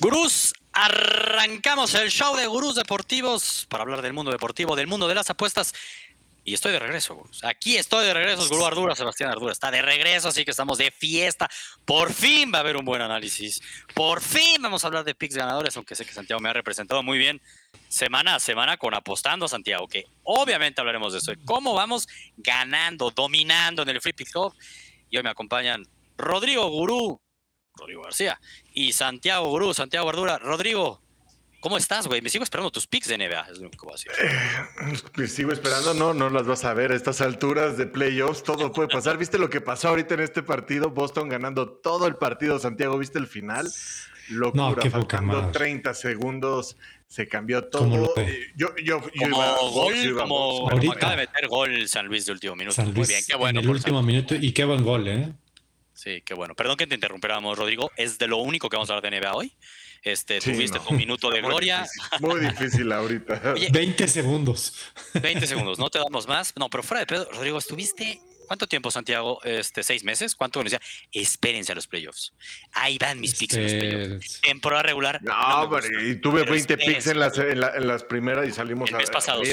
Gurús, arrancamos el show de Gurús Deportivos para hablar del mundo deportivo, del mundo de las apuestas. Y estoy de regreso, Gurús. Aquí estoy de regreso, Gurú Ardura, Sebastián Ardura está de regreso, así que estamos de fiesta. Por fin va a haber un buen análisis. Por fin vamos a hablar de picks ganadores, aunque sé que Santiago me ha representado muy bien semana a semana con apostando Santiago, que obviamente hablaremos de eso, cómo vamos ganando, dominando en el Free Pick Club. Y hoy me acompañan Rodrigo Gurú, Rodrigo García, y Santiago Gurú, Santiago Verdura. Rodrigo, ¿cómo estás, güey? Me sigo esperando tus picks de NBA, es lo único que voy a decir. Eh, me sigo esperando, no, no las vas a ver a estas alturas de playoffs, todo puede pasar. ¿Viste lo que pasó ahorita en este partido? Boston ganando todo el partido, Santiago, ¿viste el final? Locura, No, qué poca faltando madre. 30 segundos, se cambió ¿Cómo todo. Eh, Yo, yo, yo Como iba- gol, iba- como, acaba de meter gol San Luis de último minuto. San Muy Luis bien, qué bueno. en el último San- minuto y qué buen gol, ¿eh? Sí, qué bueno. Perdón que te interrumpiéramos, Rodrigo. Es de lo único que vamos a hablar de NBA hoy. Este, Sí, tuviste no. tu minuto de Muy gloria. difícil, Muy difícil ahorita. Oye, 20 segundos. 20 segundos, no te damos más. No, pero fuera de pedo, Rodrigo, estuviste. ¿Cuánto tiempo, Santiago? Este, ¿Seis meses? ¿Cuánto decía? Espérense a los playoffs. Ahí van mis picks en los playoffs. Temporada regular. No, hombre, gusta. y tuve Pero 20 espérense. picks en las, en, la- en las primeras y salimos El mes pasado, sí.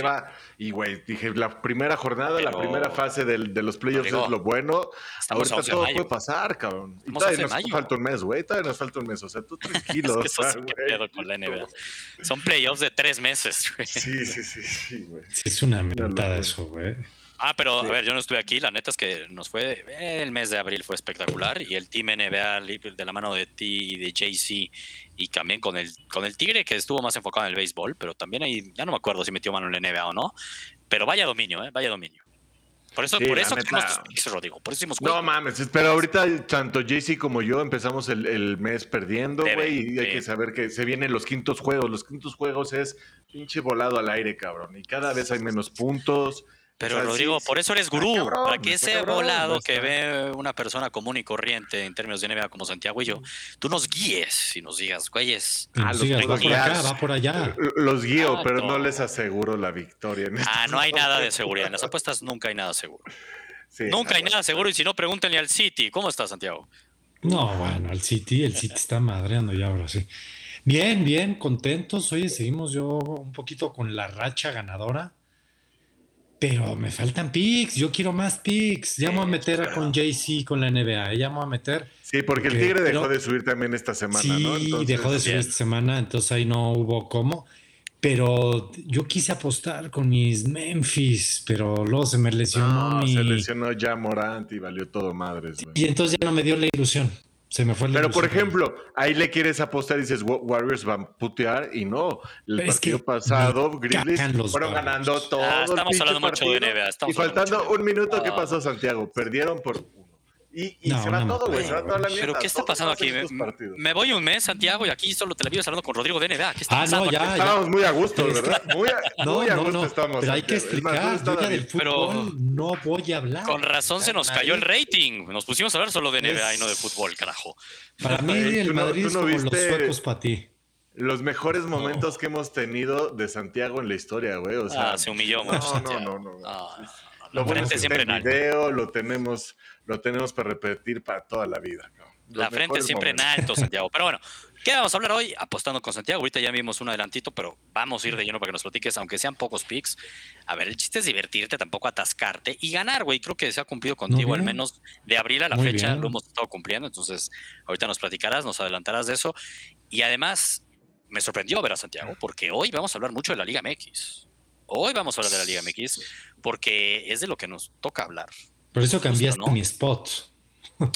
Y, güey, dije, la primera jornada, la Pero- primera fase del- de los playoffs es lo bueno. a Ahorita 11 de todo mayo. puede pasar, cabrón. Y a todavía 11 de nos mayo. falta un mes, güey. Todavía nos falta un mes. O sea, tú tranquilo. Es que o eso sea, sí, pedo con la NBA. Son playoffs de tres meses, güey. Sí, sí, sí, sí, güey. sí, es una mentada eso, güey. Ah, pero Sí. a ver, yo no estuve aquí. La neta es que nos fue. El mes de abril fue espectacular. Y el Team NBA de la mano de ti y de JC. Y también con el, con el Tigre, que estuvo más enfocado en el béisbol. Pero también ahí, ya no me acuerdo si metió mano en la NBA o no. Pero vaya dominio, ¿eh? Vaya dominio. Por eso, Sí, por eso neta. picks, Rodrigo. Por eso hicimos No mames, pero ahorita tanto JC como yo empezamos el, el mes perdiendo, güey, y hay sí. que saber que se vienen los quintos juegos. Los quintos juegos es pinche volado al aire, cabrón. Y cada vez hay menos puntos. Pero O sea, Rodrigo, sí, por eso eres gurú, cabrón, para que ese cabrón, volado que ve una persona común y corriente en términos de NBA como Santiago y yo, tú nos guíes y nos digas, güeyes. Ah, los tengo va por acá, va por allá. Los guío, Ah, pero no. no les aseguro la victoria. en Ah, estos no hay nada de seguridad. En las apuestas nunca hay nada seguro. Sí, Nunca hay nada seguro y si no, pregúntenle al City. ¿Cómo está Santiago? No, bueno, el City, el City está madreando ya ahora sí. Bien, bien, contentos. Oye, seguimos yo un poquito con la racha ganadora. Pero me faltan picks. Yo quiero más picks. Ya me voy a meter pero- con JC, con la NBA. Ya me voy a meter. Sí, porque el Ok, Tigre dejó pero- de subir también esta semana, sí, ¿no? Entonces, dejó de subir esta semana, entonces ahí no hubo cómo. Pero yo quise apostar con mis Memphis, pero luego se me lesionó No, mi. se lesionó ya Morant y valió todo madres, güey. Y entonces ya no me dio la ilusión. Se me fue la Pero, por ejemplo, ahí le quieres apostar y dices, "Wa- Warriors van a putear y no. El Pero es partido que pasado, Grizzlies fueron Warriors. ganando todo. Ah, estamos hablando mucho de. NBA, y faltando un minuto, ¿qué Ah. pasó, Santiago? Perdieron por. Y, y No, se va no todo, güey. Se va toda la mierda. ¿Pero qué está pasando aquí? Me, me voy un mes, Santiago, y aquí solo te la vives hablando con Rodrigo de NBA. ¿Qué está Ah, pasando no, ya, aquí? ya. Estábamos muy a gusto, ¿verdad? Muy a, No, muy a no, gusto no. estamos. Pero hay que explicar. ¿dónde Yo ya del fútbol no voy a hablar. Con razón se nos cayó el rating. Nos pusimos a hablar solo de NBA y no de fútbol, carajo. Para mí, el ¿Tú no- Madrid es no como los viste- suecos para ti. Los mejores momentos que hemos tenido de Santiago en la historia, güey. O sea, ah, se humilló mucho. no, no, no, no. Lo La bueno frente es que está siempre en en alto. video, lo tenemos, lo tenemos para repetir para toda la vida. La frente siempre en alto, Santiago. Pero bueno, ¿qué vamos a hablar hoy? Apostando con Santiago. Ahorita ya vimos un adelantito, pero vamos a ir de lleno para que nos platiques, aunque sean pocos picks. A ver, el chiste es divertirte, tampoco atascarte y ganar, güey. Creo que se ha cumplido contigo, al menos de abril a la Muy fecha, bien. lo hemos estado cumpliendo. Entonces, ahorita nos platicarás, nos adelantarás de eso. Y además, me sorprendió ver a Santiago, porque hoy vamos a hablar mucho de la Liga MX. Hoy vamos a hablar de la Liga MX, porque es de lo que nos toca hablar. Por eso cambiaste ¿no? mi spot.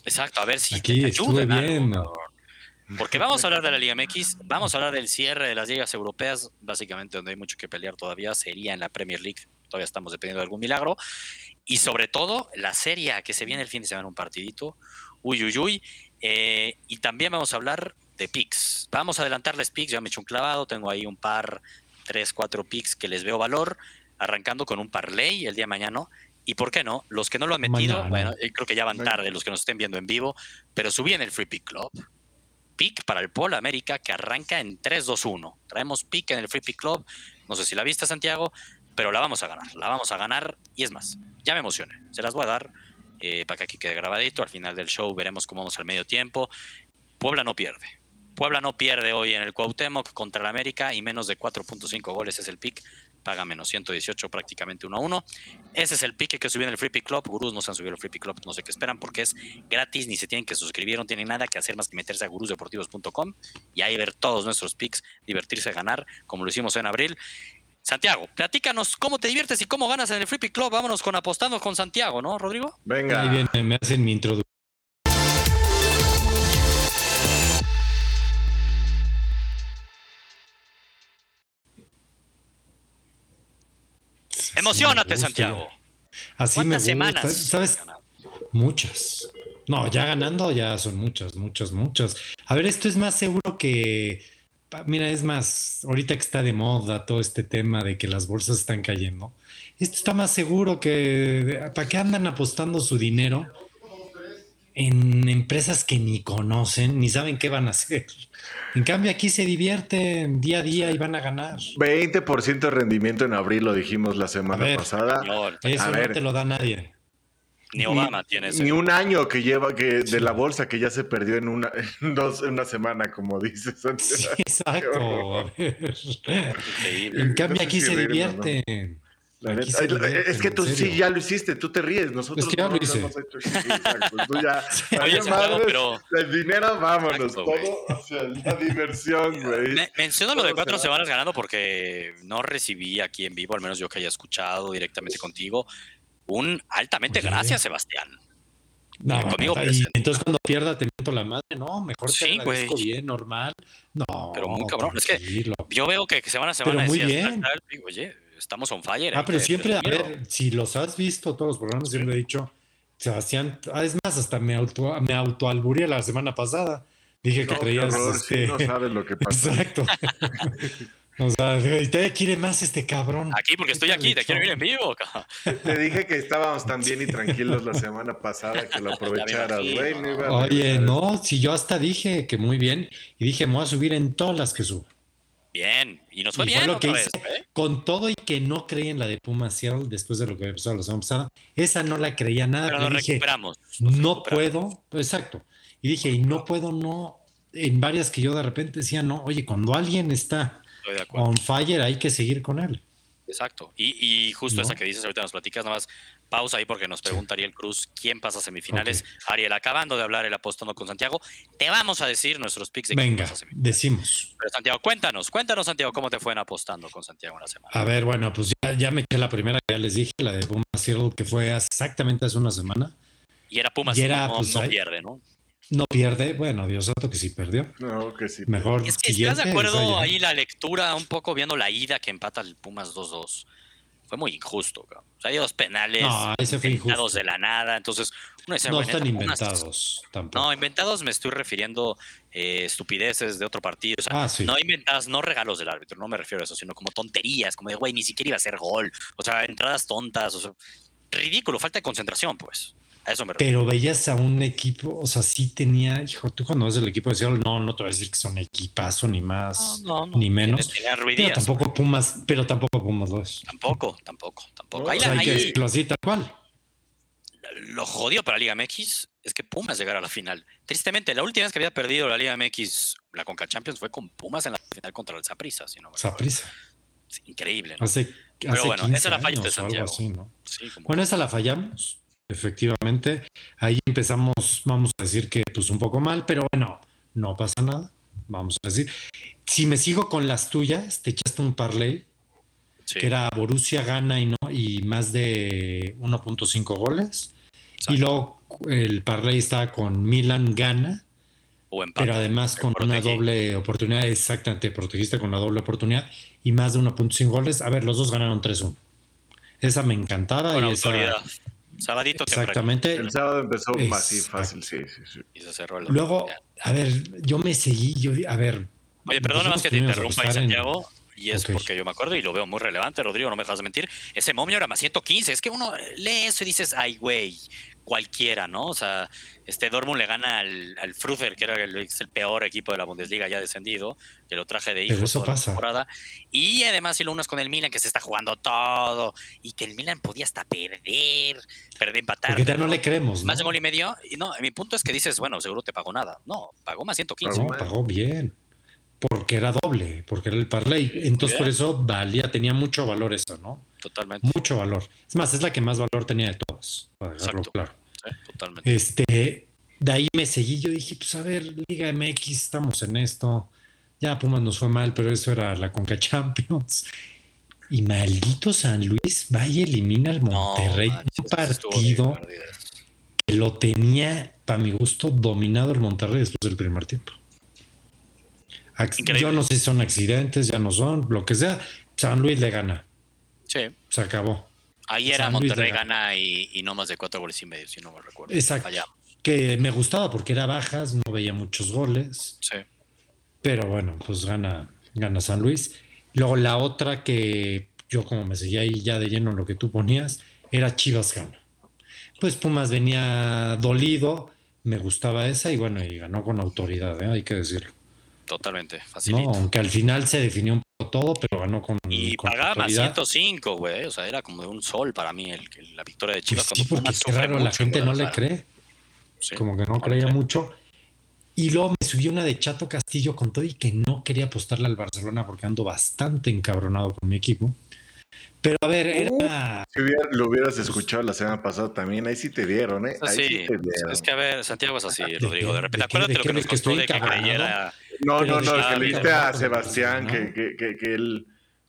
Exacto, a ver si Aquí te estuve ayudan algo, bien. Porque vamos a hablar de la Liga MX, vamos a hablar del cierre de las ligas europeas, básicamente donde hay mucho que pelear todavía, sería en la Premier League, todavía estamos dependiendo de algún milagro, y sobre todo la serie que se viene el fin de semana, un partidito, uy, uy, uy, eh, y también vamos a hablar de picks, vamos a adelantarles picks, ya me he hecho un clavado, tengo ahí un par, tres, cuatro picks que les veo valor, arrancando con un parlay el día de mañana, y por qué no, los que no lo han metido, Mañana. bueno, creo que ya van tarde los que nos estén viendo en vivo, pero subí en el Free Pick Club. Pick para el Polo América que arranca en 3-2-1. Traemos pick en el Free Pick Club. No sé si la viste, Santiago, pero la vamos a ganar. La vamos a ganar. Y es más, ya me emocioné. Se las voy a dar eh, para que aquí quede grabadito. Al final del show veremos cómo vamos al medio tiempo. Puebla no pierde. Puebla no pierde hoy en el Cuauhtémoc contra el América y menos de 4.5 goles es el pick. Paga menos 118, prácticamente 1 a 1. Ese es el pick que subí en el Free Pick Club. Gurús no se han subido al Free Pick Club, no sé qué esperan porque es gratis, ni se tienen que suscribir, no tienen nada que hacer más que meterse a gurusdeportivos.com y ahí ver todos nuestros picks, divertirse, ganar, como lo hicimos en abril. Santiago, platícanos cómo te diviertes y cómo ganas en el Free Pick Club. Vámonos con apostando con Santiago, ¿no, Rodrigo? Venga. Ahí viene, me hacen mi introducción. Emocionate. Santiago. Así me ¿Cuántas gusta. semanas? ¿Sabes? Muchas. No, ya ganando ya son muchas, muchas, muchas. A ver, esto es más seguro que, mira, es más, ahorita que está de moda todo este tema de que las bolsas están cayendo, esto está más seguro que, ¿para qué andan apostando su dinero en empresas que ni conocen, ni saben qué van a hacer? En cambio, aquí se divierten día a día y van a ganar. 20% de rendimiento en abril, lo dijimos la semana A ver. pasada. No, Eso A no ver. te lo da nadie. ni Obama tiene ese. Ni un año que lleva que Sí. de la bolsa que ya se perdió en una, en dos, en una semana, como dices. Sí, exacto. A ver. Increíble. En cambio, No sé aquí si se o no. Es que tú sí ya lo hiciste, tú te ríes, nosotros Es que ya no lo hice. hemos hecho. Sí, exacto, tú ya. Oye, pero- El dinero, vámonos, Exacto, todo hacia la diversión, güey. Me- menciono lo de cuatro se semanas ganando porque no recibí aquí en vivo, al menos yo que haya escuchado directamente contigo, un altamente Oye. gracias, Sebastián. No, Conmigo y entonces cuando pierda te meto la madre, no, mejor te Sí, agradezco bien, normal. No, Pero muy cabrón, es que-. Yo veo que semana a semana Pero muy decías, bien. tal, tal, digo, oye, estamos on fire. Ah, hay pero que siempre, a ver, si los has visto todos los programas, siempre he dicho, Sebastián, ah, es más, hasta me auto, me autoalburé la semana pasada. Dije que No, traías horror, este. sí, no sabes lo que pasa. Exacto. o sea, todavía quiere más este cabrón. Aquí, porque estoy aquí, te quiero ir en vivo. Te dije que estábamos tan bien y tranquilos la semana pasada que lo aprovecharas, güey. no Oye, no, si yo hasta dije que muy bien, y dije, me voy a subir en todas las que subo. Bien, y nos fue Y bien lo que otra hice, vez. ¿eh? con todo y que no creí en la de Puma Seattle después de lo que había pasado la semana pasada, esa no la creía nada, Pero nos dije, recuperamos. nos no recuperamos. puedo, exacto. Y dije, y no puedo, no, en varias que yo de repente decía, no, oye, cuando alguien está on fire hay que seguir con él. Exacto. Y, y justo ¿No? esa que dices ahorita nos platicas, nada más pausa ahí porque nos pregunta Ariel Cruz quién pasa a semifinales. Ariel, acabando de hablar el apostando con Santiago, te vamos a decir nuestros picks de quién Venga, pasa a semifinales. decimos. Pero Santiago, cuéntanos, cuéntanos Santiago, ¿cómo te fue en apostando con Santiago en la semana? A ver, bueno, pues ya, ya me eché la primera que ya les dije, la de Puma Seattle, que fue exactamente hace una semana. Y era Pumas, y era, no, pues, no ahí- pierde, ¿no? No pierde, bueno, Dios santo que sí perdió. No, que sí. Mejor Es que estás de acuerdo esa ya. ahí la lectura, un poco viendo la ida que empata el Pumas 2-2. Fue muy injusto, cabrón. O sea, hay dos penales No, ese fue inventados injusto. de la nada. Entonces, uno dice, No "Güey, están inventados tampoco. No, inventados me estoy refiriendo eh, estupideces de otro partido. O sea, Ah, sí. no inventadas, no regalos del árbitro, no me refiero a eso, sino como tonterías, como de, güey, ni siquiera iba a ser gol. O sea, entradas tontas, o sea, ridículo, falta de concentración, pues. A eso me refiero. Pero veías a un equipo, o sea, sí tenía, hijo, tú cuando ves el equipo de Seattle, no, no te voy a decir que son equipazo ni más, No, no, ni menos. Pero tampoco Pumas, pero tampoco Pumas lo es. Tampoco, tampoco, tampoco. Ahí O sea, hay que decirlo así, tal cual. lo jodido para la Liga MX es que Pumas llegara a la final. Tristemente, la última vez que había perdido la Liga MX, la Conca Champions, fue con Pumas en la final contra el Saprissa, si no me equivoco. Saprissa. Es increíble, ¿no? Hace, Pero hace bueno, 15 esa la o algo Santiago. así, ¿no? Sí, como- Bueno, esa la fallamos, efectivamente. Ahí empezamos, vamos a decir que pues un poco mal, pero bueno, no pasa nada. Vamos a decir. Si me sigo con las tuyas, te echaste un parlay sí, que era Borussia gana y no y más de 1.5 goles. exacto. Y luego el parlay está con Milan gana, o empate. pero además con una doble oportunidad. Exactamente, protegiste con la doble oportunidad y más de 1.5 goles. A ver, los dos ganaron 3-1. Esa me encantaba Con y esa, Sabadito temprano. exactamente. El sábado empezó Es- más sí, fácil, sí, sí, sí. Y se cerró el Luego, a ver, yo me seguí, yo, a ver. Oye, perdona más que te interrumpa ahí, apostar en- Santiago. Y es porque yo me acuerdo y lo veo muy relevante, Rodrigo, no me dejas de mentir. Ese momio era más 115. Es que uno lee eso y dices, ay, güey, cualquiera, ¿no? O sea, este Dortmund le gana al, al Frufer, que era el, peor equipo de la Bundesliga ya descendido, que lo traje de hijo toda la pasa. temporada. Y además, si lo unas con el Milan, que se está jugando todo, y que el Milan podía hasta perder, perder, empatar. Porque ya no le creemos, ¿no? Más de gol y medio. Y no, mi punto es que dices, bueno, seguro te pagó nada. No, pagó más 115. No, pagó bien. Porque era doble, porque era el parlay. Entonces, por eso valía, tenía mucho valor eso, ¿no? Totalmente. Mucho valor. Es más, es la que más valor tenía de todas, para dejarlo claro. Sí, totalmente. Este, de ahí me seguí, yo dije, pues a ver, Liga MX, estamos en esto. Ya Pumas nos fue mal, pero eso era la Conca Champions. Y maldito San Luis va y elimina al Monterrey. un partido que lo tenía, para mi gusto, dominado el Monterrey después del primer tiempo. Increíble. Yo no sé si son accidentes, ya no son, lo que sea. San Luis le gana, Sí. se acabó. Ahí era San Monterrey gana. gana y, y no más de cuatro goles y medio, si no me recuerdo. Exacto. Allá. Que me gustaba porque era bajas, no veía muchos goles. Sí. Pero bueno, pues gana, gana San Luis. Luego la otra que yo como me seguía ahí ya de lleno en lo que tú ponías, era Chivas gana. Pues Pumas venía dolido, me gustaba esa y bueno, y ganó con autoridad, ¿eh? hay que decirlo. Totalmente. ¿no? Facilito. Aunque al final se definió un poco todo, pero ganó con, Y con pagaba más autoridad. 105, güey. O sea, era como de un sol para mí el, el- la victoria de Chivas. Pues sí, porque sufre raro, la mucho, gente güey, no le cree, sí. como que no, creía cree. mucho. Y luego me subió una de Chato Castillo con todo y que no quería apostarle al Barcelona porque ando bastante encabronado con mi equipo. Pero a ver, era... Si hubiera- lo hubieras escuchado la semana pasada también, ahí sí te dieron, ¿eh? Ahí Sí, sí te dieron. es que a ver, Santiago es así, ¿De Rodrigo. De repente, ¿De acuérdate ¿De lo que ¿De nos costó de que creyera. No, no, no, que le dijiste a Sebastián ¿no? que, que, que, que él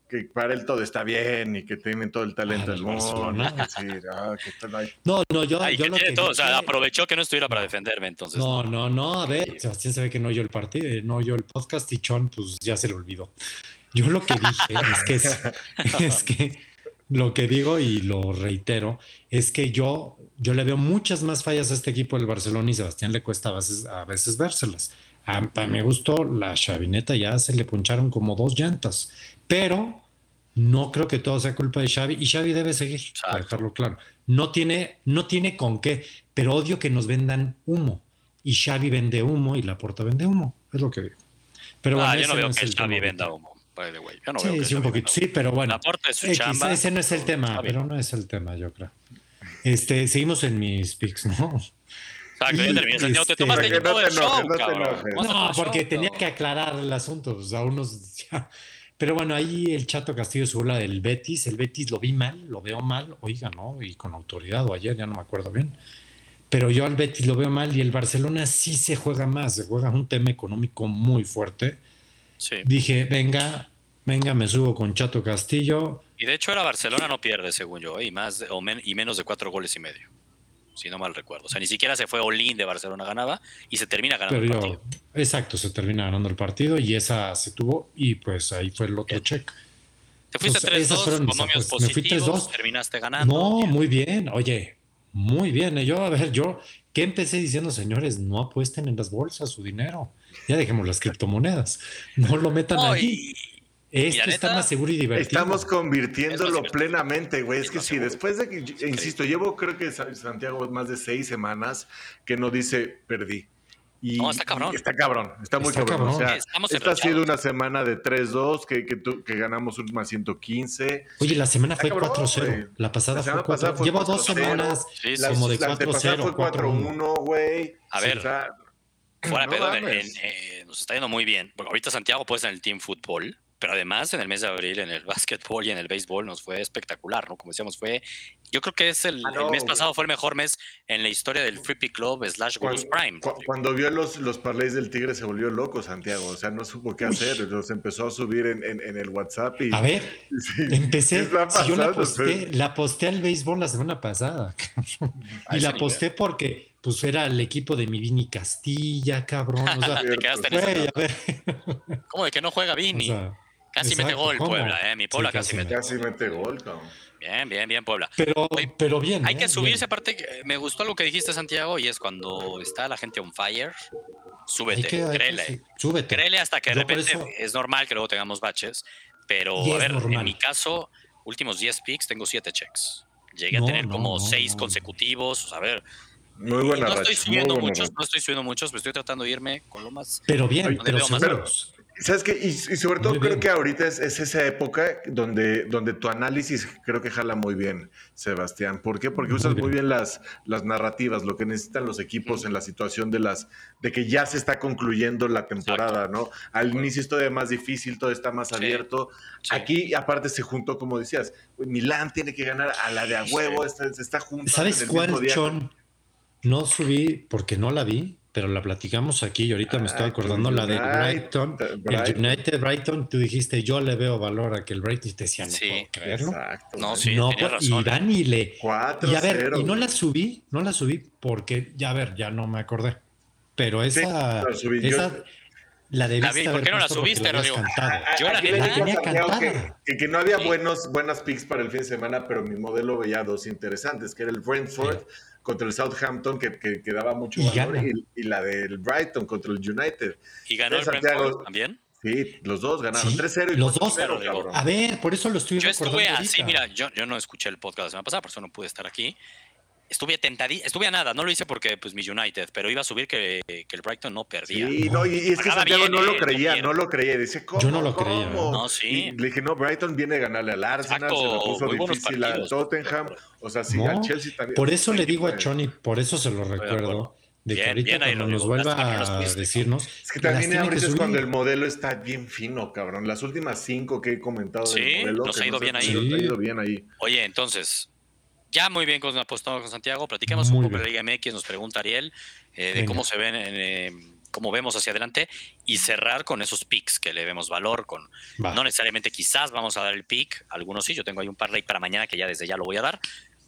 que para él todo está bien y que tiene todo el talento Ah, del mundo. Barcelona. Sí, ah, que está ahí. No, no, yo, Ay, yo que lo tiene todo. O sea, dije- aprovechó que no estuviera para defenderme, entonces. No, no, no, a ver, Sebastián sabe que no oyó el partido, eh, no oyó el podcast y Chon, pues ya se le olvidó. Yo lo que dije es que es, es que lo que digo y lo reitero es que yo, yo le veo muchas más fallas a este equipo del Barcelona y Sebastián le cuesta a veces, a veces vérselas. A, a mi gusto, la chavineta ya se le puncharon como dos llantas, pero no creo que todo sea culpa de Xavi y Xavi debe seguir, para dejarlo claro. No tiene, no tiene con qué, pero odio que nos vendan humo y Xavi vende humo y Laporta vende humo, es lo que digo. Pero bueno, ah, yo ese no veo es que Xavi venda humo. By the way. Yo no Sí, veo que sí, un poquito, sí, pero bueno. Laporta es su X, chamba. ese no es el tema, pero no es el tema, yo creo. Este, seguimos en mis picks, ¿no? Exacto, ya y, terminé. Santiago, te este- tomaste todo no el show, cabrón. No, el porque tenía que aclarar el asunto. O sea, unos. ya. Pero bueno, ahí el Chato Castillo se burla del Betis. El Betis lo vi mal, lo veo mal, oiga, ¿no? Y con autoridad, o ayer, ya no me acuerdo bien. Pero yo al Betis lo veo mal y el Barcelona sí se juega más, se juega un tema económico muy fuerte. Sí. Dije, venga, venga, me subo con Chato Castillo. Y de hecho, era Barcelona no pierde, según yo, ¿eh? y, más, de- o men- y menos de cuatro goles y medio. Si no mal recuerdo. O sea, ni siquiera se fue Olin de Barcelona ganaba y se termina ganando Pero el yo, partido. exacto, se termina ganando el partido y esa se tuvo y pues ahí fue el otro check. Te fuiste Entonces, esas 3-2 fueron con mis momios apuestas. Me fui positivos, 3-2. terminaste ganando. No, Bien. muy bien. Oye, muy bien. ¿eh? Yo, a ver, yo, ¿qué empecé diciendo, señores? No apuesten en las bolsas su dinero. Ya dejemos las criptomonedas. No lo metan No, ahí. Esto está neta, más seguro y divertido. Estamos Es convirtiéndolo divertido. plenamente, güey. Es Es que sí, seguro. después de que, increíble. insisto, llevo creo que Sa- Santiago más de seis semanas que no dice perdí. Y, No, está cabrón. y Está cabrón, está muy Está cabrón. O cabrón. sea, Estamos esta ha sido una semana de 3-2 que, que, tu- que ganamos un más 115. Oye, la semana Está fue cabrón, 4-0. güey. La pasada La semana fue 4 pasada fue Llevo dos 4-0. semanas Sí, sí, La, como de la antepasada 4-0, fue 4-1, güey. A ver, O sea, Fuera no pedo, en- eh, nos está yendo muy bien. Porque ahorita Santiago pues en el Team Fútbol, pero además en el mes de abril en el básquetbol y en el béisbol nos fue espectacular, ¿no? Como decíamos, fue. Yo creo que es el, Ah, no, el mes güey. pasado fue el mejor mes en la historia del Free Pick Club slash Gurus Cuando, Prime. cu- cuando vio los, los parlays del Tigre se volvió loco, Santiago. O sea, no supo qué hacer. Los empezó a subir en, en- en el WhatsApp y. A ver, Sí, empecé. ¿qué está Si yo la posté, la posté al béisbol la semana pasada. Y la posté porque pues era el equipo de mi Vini Castilla, cabrón. O sea, Te quedaste en ese a ver. ¿Cómo de que no juega o Vini? sea, casi mete gol ¿cómo? Puebla, ¿eh? Mi Puebla Sí, casi, casi mete. Casi mete gol, cabrón. Bien, bien, bien, Puebla. pero, Oye, pero bien. Hay ¿eh? que subirse, Bien. aparte, que me gustó algo que dijiste, Santiago, y es cuando está la gente on fire, súbete, que, hay que- créele. sí, súbete. Créele hasta que de Yo repente eso- es normal que luego tengamos baches, Pero, a ver, en mi caso, últimos 10 picks, tengo 7 checks. Llegué a tener no, como no, 6 no. consecutivos. A ver, Muy buena no racha. estoy muy subiendo buena muchos, racha. no estoy subiendo muchos, me estoy tratando de irme con lo más. Pero bien, pero más. ¿Sabes qué? Y, y sobre todo creo que ahorita es, es esa época donde, donde tu análisis creo que jala muy bien, Sebastián. ¿Por qué? Porque usas muy bien las, las narrativas, lo que necesitan los equipos en la situación de las de que ya se está concluyendo la temporada, ¿no? Al inicio es todavía más difícil, todo está más Sí. abierto. Sí. Aquí, aparte, se juntó, como decías, Milán tiene que ganar a la de a huevo, está- se está juntando. ¿Sabes en el mismo cuál, día. Chon? No subí porque no la vi, pero la platicamos aquí y ahorita me estoy Ah, acordando la de Brighton. Brighton. El United Brighton, tú dijiste, yo le veo valor a que el Brighton te decía, no Sí, puedo creerlo. Exacto. No, sí, no, tenía pues, y razón. van y le. 4-0. Y a ver, y no la subí, no la subí porque, ya a ver, ya no me acordé. Pero esa, la subí. Yo- esa la debiste ¿por qué no la subiste, la Rodrigo? cantado. Yo la Aquí le neta- dije a tenía cantada. que, que- que no había Sí. buenos, buenas picks para el fin de semana, pero mi modelo veía dos interesantes, que era el Brentford contra el Southampton, que, que, que daba mucho Y valor, y, y la del Brighton contra el United. Y ganó el Santiago. Brentford también. Sí, los dos ganaron Sí, 3-0 y los dos. 4-0, Pero, cabrón. A ver, por eso lo estoy Yo estuve así, ahorita. mira, yo, yo no escuché el podcast la semana pasada, por eso no pude estar aquí. Estuve tentadí, estuve a nada, no lo hice porque pues mi United, pero iba a subir que, que el Brighton no perdía. Sí, no, y, y es que Santiago bien, no lo eh, creía, no lo creía. Dice, ¿cómo? Yo no lo creía, ¿cómo? No, sí. Y le dije, no, Brighton viene a ganarle al Arsenal, se la Exacto, puso difícil al. Tottenham. O sea, sí, No, al Chelsea también. Por eso le digo a Choni, por eso se lo recuerdo, de que Bien, ahorita bien ahí, cuando nos vuelva que a decirnos, Es que también que ahorita es cuando el modelo está bien fino, cabrón. Las últimas cinco que he comentado Sí, del modelo. nos que ha ido bien ahí. Sí. ha ido bien ahí. Oye, entonces, ya muy bien con apostado con Santiago, platicamos Muy un poco de la Liga MX, nos pregunta Ariel eh, de cómo se ven, eh, cómo vemos hacia adelante y cerrar con esos picks que le vemos valor, con Va. no necesariamente quizás vamos a dar el pick, algunos sí, yo tengo ahí un parlay para mañana que ya desde ya lo voy a dar,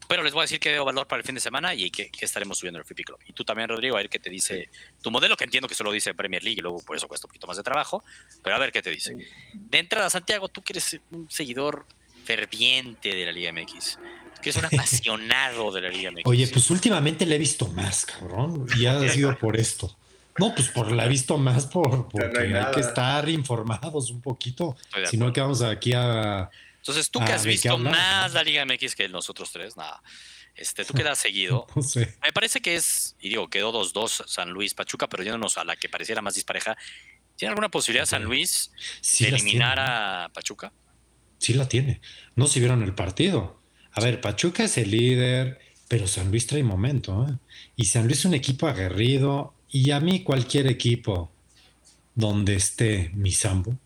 pero les voy a decir que veo valor para el fin de semana y que, que estaremos subiendo el Free Pick Club. Y tú también, Rodrigo, a ver qué te dice tu modelo, que entiendo que solo dice Premier League y luego por eso cuesta un poquito más de trabajo, pero a ver qué te dice. De entrada, Santiago, tú que eres un seguidor ferviente de la Liga MX, que eres un apasionado de la Liga MX. Oye, pues últimamente le he visto más, cabrón, y ha sido por esto. No, pues por la he visto más por, porque hay que estar informados un poquito. Si no, que vamos aquí a... Entonces, tú que has ¿de qué visto más no? la Liga MX que nosotros tres, nada. Este, tú que la has seguido, No sé. me parece que es, y digo, quedó 2-2 San Luis Pachuca, pero yéndonos a la que pareciera más dispareja. ¿Tiene alguna posibilidad San Luis Sí de eliminar tiene, a Pachuca? Sí la tiene. No si vieron el partido. A ver, Pachuca es el líder, pero San Luis trae momento. ¿eh? Y San Luis es un equipo aguerrido. Y a mí cualquier equipo donde esté mi Sambo,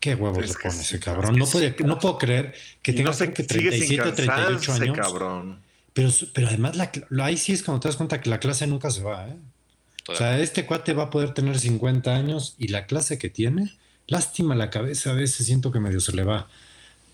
qué huevos Es le pone sí, ese cabrón. No, puede, no puedo creer que tenga no se que sigue sin 37 o 38 cansarse, años. cabrón. Pero, pero además la ahí sí es cuando te das cuenta que la clase nunca se va. ¿eh? O sea, este cuate va a poder tener 50 años y la clase que tiene, lástima la cabeza, a veces siento que medio se le va.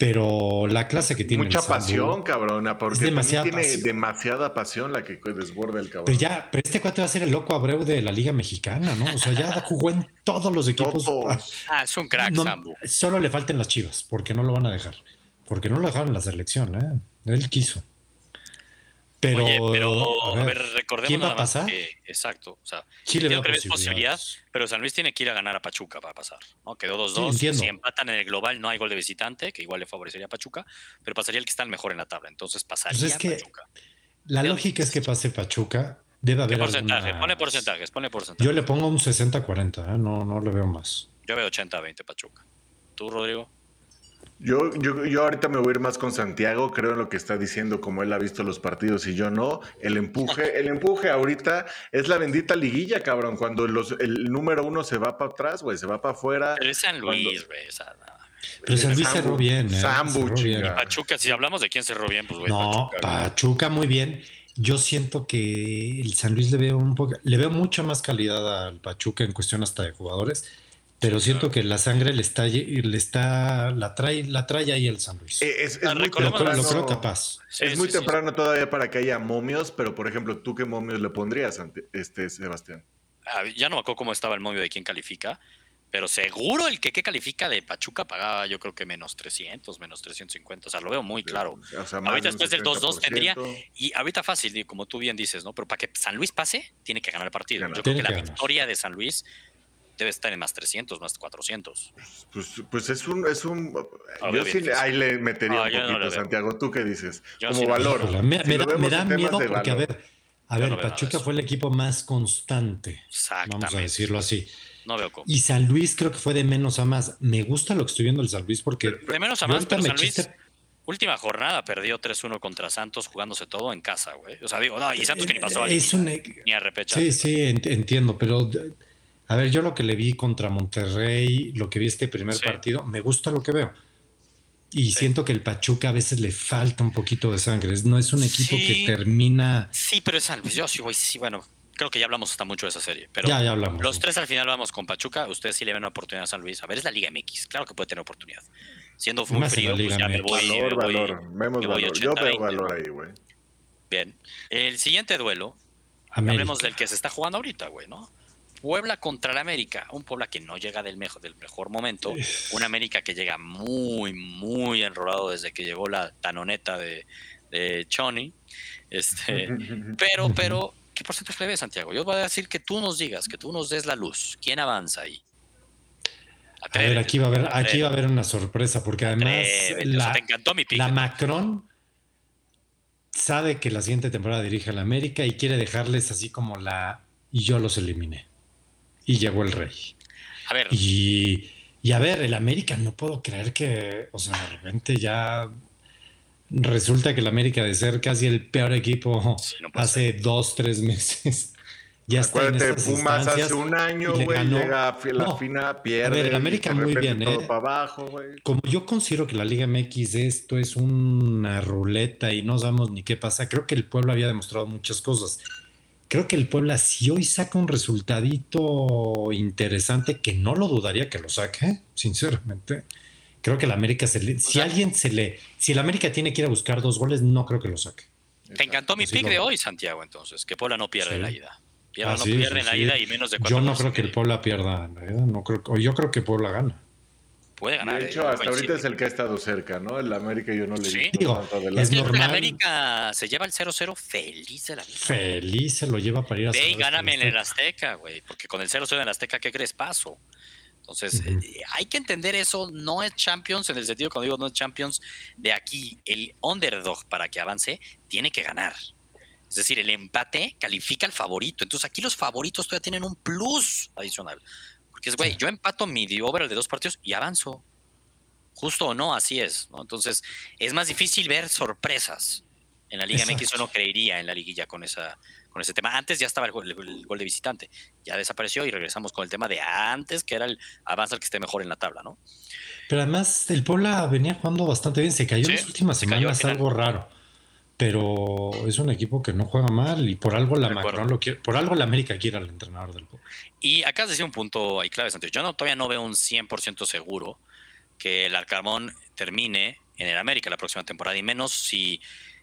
Pero la clase que tiene. Mucha el pasión, cabrón. ah, Porque también demasiada tiene pasión. demasiada pasión la que desborda el cabrón. Pero ya, pero este cuate va a ser el loco Abreu de la Liga Mexicana, ¿no? O sea, ya jugó en todos los equipos. Todos. Ah, es un crack, No, Sambu. solo le faltan las chivas, porque no lo van a dejar. Porque no lo dejaron en la selección, ¿eh? Él quiso. Pero, Oye, pero a ver, recordemos ¿quién va nada a pasar? que, exacto, o sea, sí le entiendo veo que ves posibilidad, posibilidades. pero San Luis tiene que ir a ganar a Pachuca para pasar, ¿no? Quedó 2-2, Sí, si empatan en el global no hay gol de visitante, que igual le favorecería a Pachuca, pero pasaría el que está el mejor en la tabla, entonces pasaría Pues es que Pachuca. La lógica es que pase Pachuca. Debe ¿Qué haber porcentaje? algunas- Pone porcentajes, pone porcentajes. Yo le pongo un 60-40, ¿eh? no, no le veo más. Yo veo 80-20 Pachuca. ¿Tú, Rodrigo? Yo, yo, yo ahorita me voy a ir más con Santiago, creo en lo que está diciendo, como él ha visto los partidos y yo no. El empuje, el empuje ahorita es la bendita liguilla, cabrón. Cuando los, el número uno se va para atrás, güey, se va para afuera. Pero es San Luis, güey. o sea, nada. Pero San Luis cerró bien, ¿eh? Sambu, Cerró bien. Pachuca, si hablamos de quién cerró bien, pues güey, No, Pachuca. Pachuca muy bien. Yo siento que el San Luis le veo un poco, le veo mucha más calidad al Pachuca en cuestión hasta de jugadores, pero siento que la sangre le está, le está, la trae, la trae ahí el San Luis. Eh, Es, es muy lo, recordemos creo, temprano, lo creo capaz. Sí, es sí, muy sí. temprano todavía para que haya momios, pero por ejemplo, ¿tú qué momios le pondrías, ante- este, Sebastián? Ah, ya no me acuerdo cómo estaba el movio de quién califica, pero seguro el que que califica de Pachuca pagaba yo creo que menos 300, menos 350, o sea, lo veo muy claro. O sea, más Ahorita después del 2-2 tendría- 70%. Y ahorita fácil, como tú bien dices, ¿no? Pero para que San Luis pase, tiene que ganar el partido. Ganar. Yo creo que la ganar. victoria de San Luis debe estar en más 300, más 400. Pues, pues es un, es un. Yo sí ahí le metería No, un no poquito. Santiago. ¿Tú qué dices? Yo Como sí valor. Me, Si me lo da, me da miedo porque, a ver, a ver, no Pachuca fue el equipo más constante, vamos a decirlo así. No veo cómo. Y San Luis creo que fue de menos a más. Me gusta lo que estoy viendo del San Luis porque De menos a más, pero San Luis, chiste- última jornada, perdió 3-1 contra Santos jugándose todo en casa, güey. O sea, digo, no, y Santos que ni pasó a es un, ni a repecha. Sí, sí, ent- entiendo, pero de- a ver, yo lo que le vi contra Monterrey, lo que vi este primer Sí. partido, me gusta lo que veo. Y Sí. siento que el Pachuca a veces le falta un poquito de sangre. Es- No es un equipo Sí. que termina. Sí, pero es San Luis. Yo sí, güey, sí, bueno, creo que ya hablamos hasta mucho de esa serie. Pero ya, ya hablamos. los tres al final vamos con Pachuca. Ustedes sí le ven una oportunidad a San Luis. A ver, es la Liga MX. Claro que puede tener oportunidad. Siendo muy frío, pues ya me voy. me Valor, voy- valor. Vemos me voy valor. Yo 80-20, veo valor ahí, güey. Bien. El siguiente duelo, América. hablemos del que se está jugando ahorita, güey, ¿no? Puebla contra el América, un Puebla que no llega del mejor, del mejor momento, un América que llega muy, muy enrolado desde que llegó la tanoneta de, de Choni. Este, pero, pero, ¿qué porcentaje le ves, Santiago? Yo voy a decir que tú nos digas, que tú nos des la luz. ¿Quién avanza ahí? A ver, aquí va a haber, aquí va a haber una sorpresa, porque además Atrévete, o sea, la, te encantó mi la Macron sabe que la siguiente temporada dirige a la América y quiere dejarles así como la y yo los eliminé. Y llegó el rey. A ver, Y, y a ver, el América, no puedo creer que, o sea, de repente ya resulta que el América de ser casi el peor equipo Sí, no puede hace dos, tres meses, ya está en Pumas hace un año, güey, llega a la No. fina, pierde. el y América de muy bien, todo ¿eh? para abajo. Como yo considero que la Liga MX esto es una ruleta y no sabemos ni qué pasa, creo que el pueblo había demostrado muchas cosas. Creo que el Puebla, si hoy saca un resultadito interesante, que no lo dudaría que lo saque, sinceramente. Creo que el América se le, si sea- alguien se le, si el América tiene que ir a buscar dos goles, no creo que lo saque. te encantó mi pick de hoy, Santiago, entonces, que Puebla no pierde Sí. la ida. Pierda Ah, no sí, pierde sí, la sí. ida y menos de cuatro Yo no creo que el. Puebla pierda, la verdad, no creo, o yo creo que Puebla gana. Puede ganar. De eh, hecho, hasta ahorita es el que ha estado cerca, ¿no? El América yo no le Sí. di Digo, tanto es normal. América se lleva el 0-0 feliz de la vida. Feliz se lo lleva para ir a Ve y Luis gáname en el. Azteca, güey. Porque con el 0-0 en el Azteca, ¿qué crees? Paso. Entonces, eh, hay que entender eso. No es Champions, en el sentido cuando digo no es Champions, de aquí, el underdog para que avance, tiene que ganar. Es decir, el empate califica al favorito. Entonces, aquí los favoritos todavía tienen un plus adicional. Porque es, güey, yo empato mi over de dos partidos y avanzo. Justo o no, así es. ¿no? Entonces, es más difícil ver sorpresas. En la Liga MX Exacto. uno creería en la liguilla con esa con ese tema. Antes ya estaba el gol, el gol de visitante, ya desapareció y regresamos con el tema de antes, que era el avanza el que esté mejor en la tabla, ¿no? Pero además el Puebla venía jugando bastante bien, se cayó Sí, en las últimas se semanas algo raro. Pero es un equipo que no juega mal y por algo la lo quiere, por algo la América quiere al entrenador del Puebla. Y acá se decía un punto ahí clave, Santiago. Yo no, todavía no veo un 100% seguro que el Arcamón termine en el América la próxima temporada, y menos si,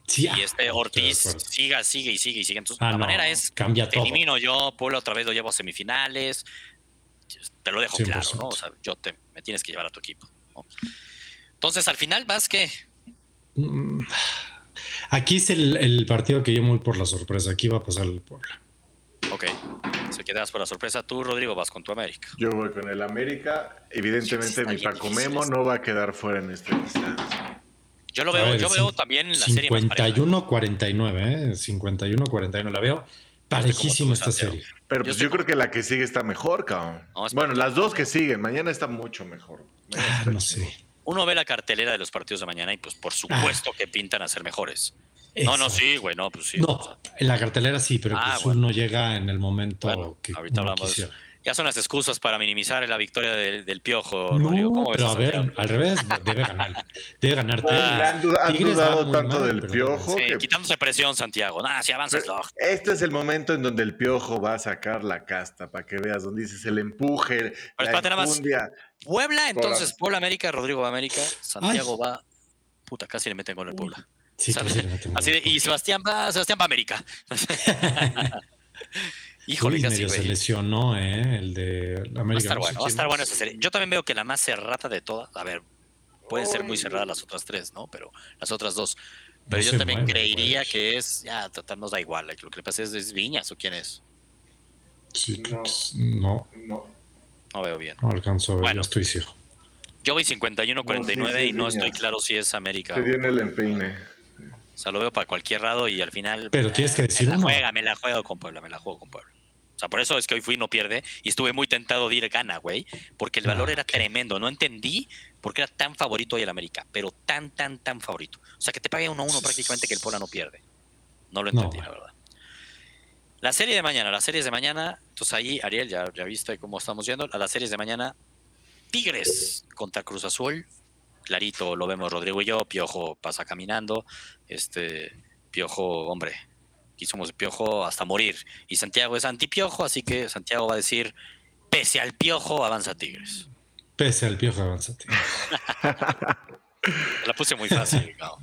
Sí, si ah, este Ortiz siga, sigue y sigue y sigue. Entonces, Ah, la no, manera es, cambia te todo. elimino yo, Puebla otra vez lo llevo a semifinales, te lo dejo 100%. claro, ¿no? O sea, yo te, me tienes que llevar a tu equipo. ¿no? Entonces, al final vas que Mm, Aquí es el, el partido que yo muy por la sorpresa. Aquí va a pasar el Puebla. Ok. Se quedas por la sorpresa. Tú, Rodrigo, vas con tu América. Yo voy con el América. Evidentemente, mi Paco difícil Memo no va a quedar fuera en este instante. Yo lo veo, ver, yo veo también la serie más pareja. 51-49, ¿eh? 51-49. La veo parejísima esta serie. Pero Yo pues yo creo que la que sigue está mejor, cabrón. No, bueno, las dos que siguen. Mañana está mucho mejor. Mañana Ah, está no sé. Uno ve la cartelera de los partidos de mañana y pues por supuesto que pintan a ser mejores. No, no, sí, güey, no, pues sí. o No, sea, en la cartelera sí, pero Ah, Cruz bueno. no llega en el momento Bueno, que ahorita uno hablamos de eso. quisiera. ya son las excusas para minimizar la victoria del, del piojo. No, ¿Cómo ves pero a ver, al revés, debe ganar. Debe ganar Le han, dudado tanto mal, del pero- piojo Sí, que quitándose presión, Santiago. Nah, si avanzas, no. este es el momento en donde el piojo va a sacar la casta para que veas donde dices el empuje, la espérate, nada más. Puebla, entonces. Puebla América, Rodrigo va América, Santiago va. Puta, casi le meten con el Puebla. Sí, ¿Sabes? casi le meten Así de, y Sebastián va, Sebastián va a América. Híjole, Uy, casi, medio se lesionó, ¿eh? El de la Va a América. estar bueno, va a estar es. buena esa serie. Yo también veo que la más cerrada de todas, a ver, pueden ser muy cerradas las otras tres, ¿no? Pero las otras dos. Pero No yo también mueve, creería que es, ya, total, nos da igual. Lo que le pasa es, es Viñas o quién es. Sí, No. no. No. No veo bien. No alcanzo a ver, Bueno. no estoy ciego. Yo voy 51-49 No, sí, sí, y no estoy claro si es América. Se dio en el empeine. O sea, lo veo para cualquier lado y al final. Pero tienes que decir me la uno. juega, me la juego con Puebla, me la juego con Puebla. O sea, por eso es que hoy fui y no pierde y estuve muy tentado de ir gana, güey, porque el Ah, valor era tremendo. No entendí por qué era tan favorito hoy el América, pero tan, tan, tan favorito. O sea, que te pague uno a uno prácticamente que el Puebla no pierde. No lo entendí, la verdad. La serie de mañana, las series de mañana. Entonces ahí, Ariel, ya, ya viste cómo estamos yendo. A las series de mañana, Tigres contra Cruz Azul. Clarito, lo vemos Rodrigo y yo. Piojo pasa caminando. Este, Piojo, hombre, aquí somos Piojo hasta morir. Y Santiago es antipiojo, así que Santiago va a decir, pese al Piojo, avanza Tigres. Pese al piojo avanzate. La puse muy fácil, ¿no?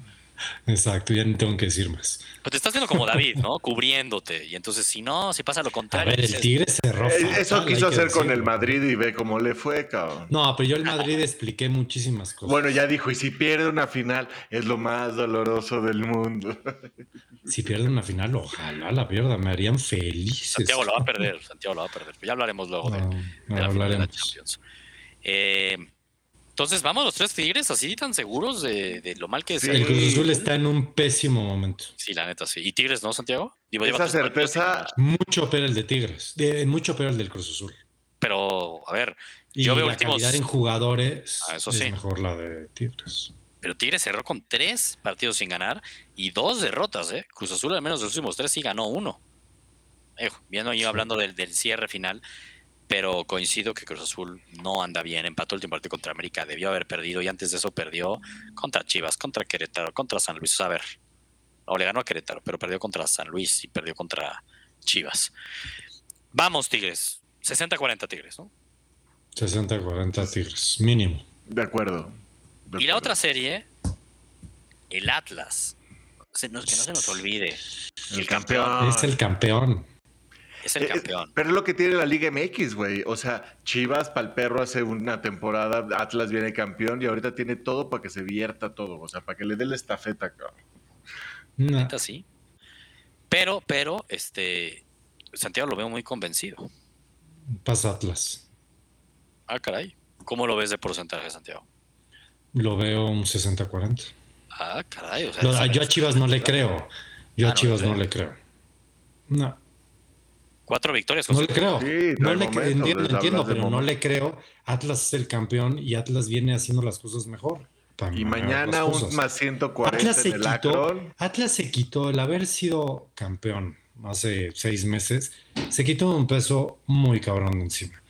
Exacto, ya no tengo que decir más. Pero te estás viendo como David, ¿no? Cubriéndote. Y entonces, si no, si pasa lo A contrario. ver, el dices, Tigre cerró. Eh, fatal, Eso quiso hacer con el Madrid y ve cómo le fue, cabrón. No, pero yo el Madrid expliqué muchísimas cosas. Bueno, ya dijo, y si pierde una final, es lo más doloroso del mundo. Si pierden una final, ojalá la pierda, me harían felices. Santiago lo va a perder, Santiago lo va a perder. Ya hablaremos luego de, No, de la final de la hablaremos. Champions. Eh, entonces, vamos los tres Tigres así tan seguros de, de lo mal que es. Sí. El Cruz Azul está en un pésimo momento. Sí, la neta, sí. ¿Y Tigres no, Santiago? Digo, Esa certeza. Mucho peor el de Tigres, de- mucho peor el del Cruz Azul. Pero, a ver, Y Yo veo la últimos- calidad en jugadores Ah, eso es sí. mejor la de Tigres. pero Tigres cerró con tres partidos sin ganar y dos derrotas, ¿eh? Cruz Azul, al menos de los últimos tres, sí ganó uno. Eh, viendo yo hablando del, del cierre final, pero coincido que Cruz Azul no anda bien. Empató el último partido contra América, debió haber perdido y antes de eso perdió contra Chivas, contra Querétaro, contra San Luis. A ver, o le ganó a Querétaro, pero perdió contra San Luis y perdió contra Chivas. Vamos, Tigres. 60-40 Tigres, ¿no? 60-40 Tigres, mínimo. de acuerdo. de Y la acuerdo. otra serie, el Atlas. Se nos- que no se nos olvide. El campeón. Es el campeón. Es el Eh, campeón. Pero es lo que tiene la Liga MX, güey. O sea, Chivas pa'l perro hace una temporada, Atlas viene campeón y ahorita tiene todo para que se vierta todo. O sea, para que le dé la estafeta, cabrón. No, Neta, sí. Pero, pero, este. Santiago lo veo muy convencido. pasa Atlas. Ah, caray. ¿Cómo lo ves de porcentaje, Santiago? Lo veo un 60-40. Ah, caray. O sea, yo a Chivas no le creo. Yo Ah, a no, Chivas no. no le creo. No, Cuatro victorias. no le creo. Sí, no le momentos, cre- entiendo, entiendo, pero no le creo. Atlas es el campeón y Atlas viene haciendo las cosas mejor. Y mañana un más 140 Atlas en se el quitó, Akron. Atlas se quitó el haber sido campeón hace seis meses, se quitó un peso muy cabrón de encima.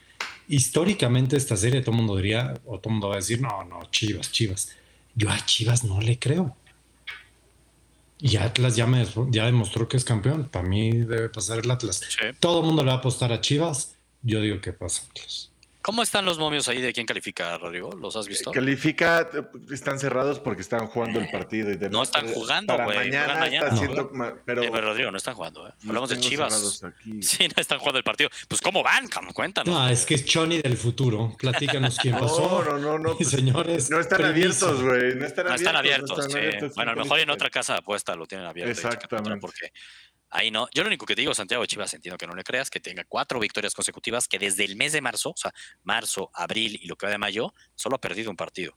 Históricamente esta serie todo el mundo diría, o todo el mundo va a decir, no, no, Chivas, Chivas. Yo a Chivas no le creo. Y Atlas ya, me, ya demostró que es campeón. Para mí debe pasar el Atlas. Sí. Todo el mundo le va a apostar a Chivas. Yo digo que pasa Atlas. ¿Cómo están los momios ahí de quién califica, Rodrigo? ¿Los has visto? Califica, están cerrados porque están jugando el partido. Y No están jugando, Para güey, mañana, mañana. está No. haciendo ma- pero, Eh, pero Rodrigo, no están jugando, ¿eh? Hablamos de Chivas. Sí, no están jugando el partido. Pues, ¿cómo van? Cuéntanos. No, es que es Choni del futuro. Platícanos quién No, pasó. no, no, no. pues, Señores, no están abiertos, güey. No están No abiertos. están abiertos, están sí. abiertos, Bueno, a lo mejor en otra casa de apuesta lo tienen abierto. Exactamente. Porque ahí no. Yo lo único que te digo, Santiago Chivas, entiendo que no le creas, que tenga cuatro victorias consecutivas, que desde el mes de marzo, o sea, marzo, abril y lo que va de mayo, solo ha perdido un partido.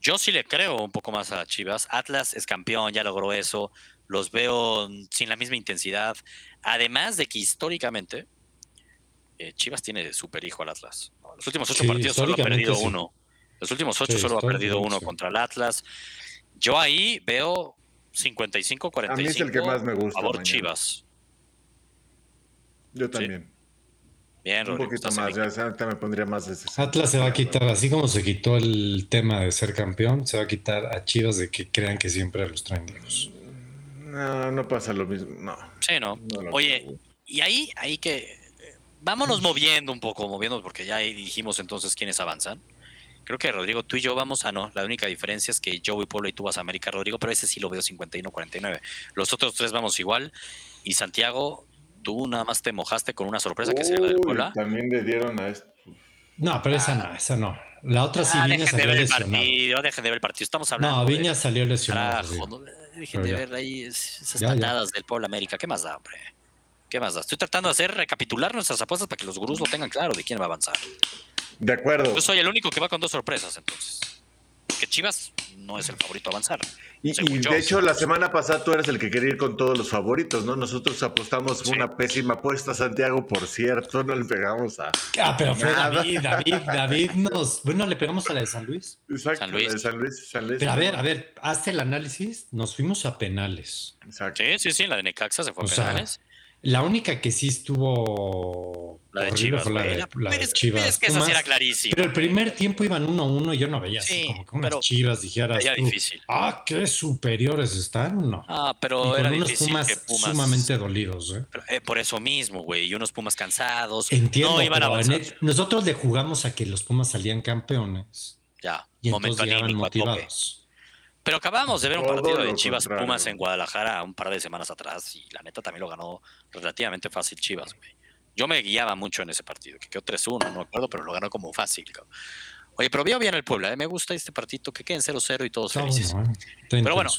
Yo sí le creo un poco más a Chivas. Atlas es campeón, ya logró eso. Los veo sin la misma intensidad. Además de que históricamente eh, Chivas tiene super hijo al Atlas. Los últimos ocho Sí, partidos solo ha perdido sí. uno. Los últimos ocho Sí, solo ha perdido uno contra el Atlas. Yo ahí veo 55-45 A mí es el que más me gusta favor mañana. Chivas. Yo también. Bien, Un Rodrigo. poquito estás más. Ya ahorita me pondría más de 60. Atlas se va a quitar, así como se quitó el tema de ser campeón, se va a quitar a Chivas de que crean que siempre los traen vivos. No, no pasa lo mismo. No. Sí, ¿no? Oye, creo. y ahí, ahí que eh, vámonos moviendo un poco, moviendo, porque ya ahí dijimos entonces quiénes avanzan. Creo que Rodrigo, tú y yo vamos a no. La única diferencia es que yo voy Puebla y tú vas a América, Rodrigo, pero ese sí lo veo 51-49. Los otros tres vamos igual. Y Santiago, tú nada más te mojaste con una sorpresa que sería la del Uy, Puebla. También le dieron a esto. No, pero esa no, esa no. La otra sí, Ah, Viña dejen de salió ver el lesionado. partido, dejen de ver el partido. Estamos hablando. No, de- Viña salió lesionado. Carajo, no, dejen Pero de ya. ver ahí es- esas Ya, ya. patadas del Puebla América. ¿Qué más da, hombre? ¿Qué más da? Estoy tratando de hacer recapitular nuestras apuestas para que los gurús lo tengan claro de quién va a avanzar. De acuerdo. Yo soy el único que va con dos sorpresas, entonces. Que Chivas no es el favorito a avanzar. Y, de hecho, la semana pasada tú eres el que quería ir con todos los favoritos, ¿no? Nosotros apostamos Sí. una pésima apuesta, Santiago, por cierto, no le pegamos a. Ah, pero fue Nada. David, David, David nos. Bueno, le pegamos a la de San Luis. Exacto, San Luis. de San Luis, San Luis. Pero a ver, a ver, hazte el análisis. Nos fuimos a penales. Exacto. Sí, sí, sí, la de Necaxa se fue a O sea, penales. La única que sí estuvo. La de Chivas, fue la de, La- la de es, Chivas. es que esa sí era clarísima. Pero el primer tiempo iban 1-1 y yo no veía así Sí, como que unas chivas dijeras Era difícil. ah, qué superiores están, no. Ah, Y pero con era unos difícil Pumas, que Pumas. sumamente dolidos, ¿eh? Pero, eh, por eso mismo, güey. Y unos Pumas cansados. Entiendo, no iban a el- nosotros le jugamos a que los Pumas salían campeones Ya, y momento entonces motivados. Pero acabamos de ver un partido de lo Chivas contrario. Pumas en Guadalajara un par de semanas atrás y la neta también lo ganó relativamente fácil Chivas, güey. Yo me guiaba mucho en ese partido, que quedó 3-1, no me acuerdo, pero lo ganó como fácil. cabrón. Oye, pero veo bien el Puebla, ¿eh? me gusta este partido, que queden 0-0 y todos Está felices. Pero bueno.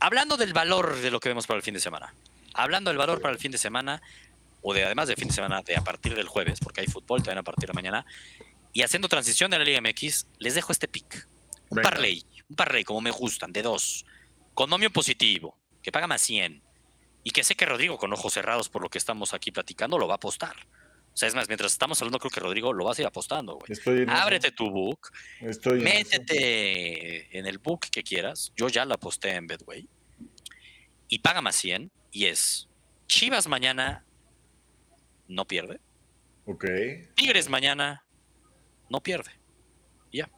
Hablando del valor de lo que vemos para el fin de semana. Hablando del valor para el fin de semana, o de además del fin de semana de a partir del jueves, porque hay fútbol también a partir de mañana, y haciendo transición de la Liga MX, les dejo este pick. Un Venga. parlay, un parlay como me gustan, de dos. Conomio positivo, que paga más 100. Y que sé que Rodrigo, con ojos cerrados por lo que estamos aquí platicando, lo va a apostar. O sea, es más, mientras estamos hablando, creo que Rodrigo lo vas a ir apostando, güey. Estoy en eso. Ábrete tu book, Estoy métete en el book que quieras. Yo ya la aposté en Bedway. Y paga más 100. Y es Chivas mañana no pierde. Ok. Tigres mañana no pierde. Ya.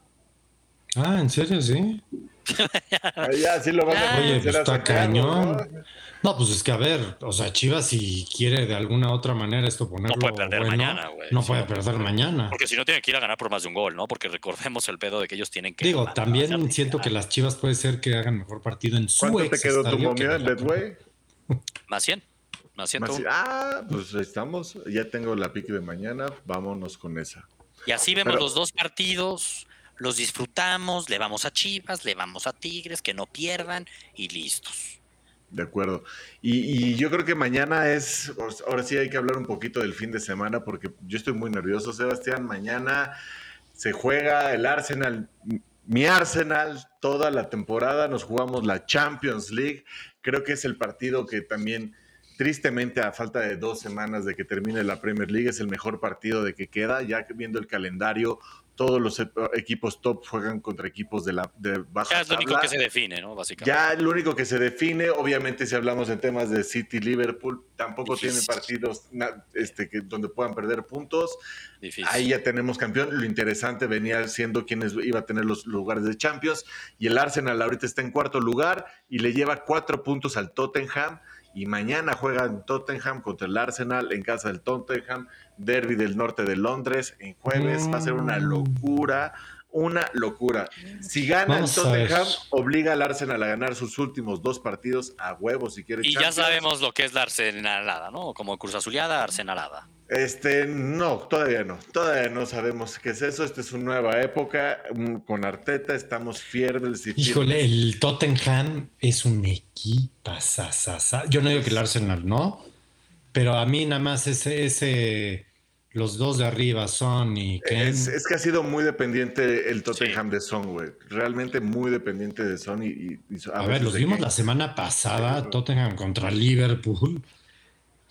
Ah, ¿en serio? Sí. Ya, sí lo vas a Oye, pues a está cañón. ¿no? No, pues es que a ver, o sea, Chivas si quiere de alguna otra manera esto ponerlo puede perder bueno, mañana, güey. no puede no. perder mañana. Porque si no tiene que ir a ganar por más de un gol, ¿no? Porque recordemos el pedo de que ellos tienen que. Digo, ganar, también siento que las Chivas puede ser que hagan mejor partido en su ¿Cuánto te quedó tu momio en Betway? Más 100. Más 100. Más- Ah, pues estamos. Ya tengo la pique de mañana. Vámonos con esa. Y así vemos Pero- los dos partidos. Los disfrutamos, le vamos a Chivas, le vamos a Tigres, que no pierdan y listos. De acuerdo. Y, yo creo que mañana es, ahora sí hay que hablar un poquito del fin de semana porque yo estoy muy nervioso, Sebastián. Mañana se juega el Arsenal, mi Arsenal, toda la temporada nos jugamos la Champions League. Creo que es el partido que también, tristemente, a falta de dos semanas de que termine la Premier League, es el mejor partido de que queda, ya viendo el calendario. Todos los e- equipos top juegan contra equipos de la de baja Ya es lo único que se define, ¿no? Básicamente. Ya lo único que se define, obviamente, si hablamos en temas de City, Liverpool, tampoco Difícil. tienen partidos este, que, donde puedan perder puntos. Difícil. Ahí ya tenemos campeón. Lo interesante venía siendo quiénes iba a tener los lugares de Champions. Y el Arsenal ahorita está en cuarto lugar y le lleva cuatro puntos al Tottenham. Y mañana juegan Tottenham contra el Arsenal en casa del Tottenham. Derby del norte de Londres en jueves. Va a ser una Mm. locura. Una locura. Si gana Vamos el. Tottenham, obliga al Arsenal a ganar sus últimos dos partidos a huevo si quiere. Y ya sabemos lo que es la arsenalada, ¿no? Como Cruz Azuleada, arsenalada. Este, no, todavía no. Todavía no sabemos qué es eso. Esta es una nueva época. mm, Con Arteta estamos fieles y Híjole, el Tottenham es un equipo. Yo no digo que el Arsenal no, pero a mí nada más ese, ese los dos de arriba, Son y Ken. Es, es que ha sido muy dependiente el Tottenham de Son, güey. Realmente muy dependiente de Son y, y- y a ver, veces los vimos que- la semana pasada, Tottenham contra Liverpool.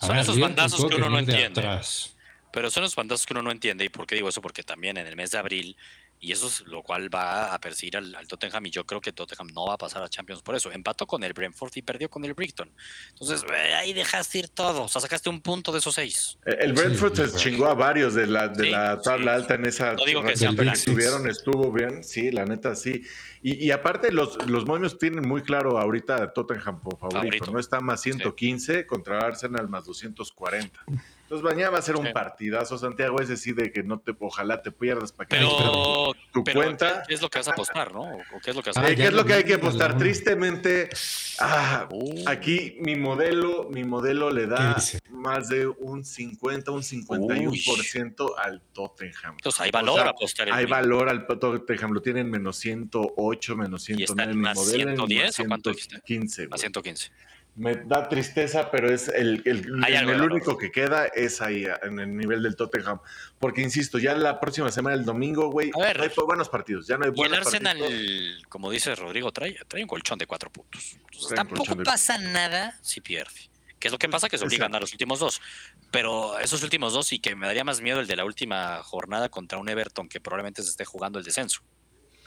A Son esos bandazos que uno no entiende. atrás. Pero son los fantásticos que uno no entiende. ¿Y por qué digo eso? Porque también en el mes de abril, y eso es lo cual va a perseguir al, al Tottenham, y yo creo que Tottenham no va a pasar a Champions por eso. Empató con el Brentford y perdió con el Brighton. Entonces, eh, ahí dejaste ir todo. O sea, sacaste un punto de esos seis. El Brentford Sí, se chingó a varios de la, de Sí, la tabla sí. alta en esa No digo que sean estuvieron, estuvo bien, sí, la neta sí. Y, y aparte los, los momios tienen muy claro ahorita a Tottenham por favorito, Favorito. ¿no? Está más 115 contra Arsenal más 240. Entonces mañana va a ser un Sí. partidazo, Santiago, ese sí de que no te, ojalá te pierdas para que Pero, tu pero cuenta. ¿qué es lo que vas a apostar, no? ¿O qué es lo que vas a Ah, apostar? ¿Qué es lo que hay que a la apostar? Tristemente, ah, Uh. aquí mi modelo, mi modelo le da más de un 50, un 51% al Tottenham. Entonces, hay O valor sea, a apostar el Hay valor al Tottenham, lo tienen menos 108, menos ¿Y está 109 en mi más modelo. en 110 más o cuánto dijiste? 115. A güey. 115. Me da tristeza, pero es el, el, el- el único que queda es ahí, en el nivel del Tottenham. Porque insisto, ya la próxima semana, el domingo, güey, no hay buenos partidos. Ya no hay Y el Arsenal, partidos. como dice Rodrigo, trae, trae un colchón de cuatro puntos. Entonces, tampoco de- pasa nada si pierde. ¿Qué es lo que pasa? Que se obliga a ganar los últimos dos. Pero esos últimos dos y que me daría más miedo el de la última jornada contra un Everton que probablemente se esté jugando el descenso.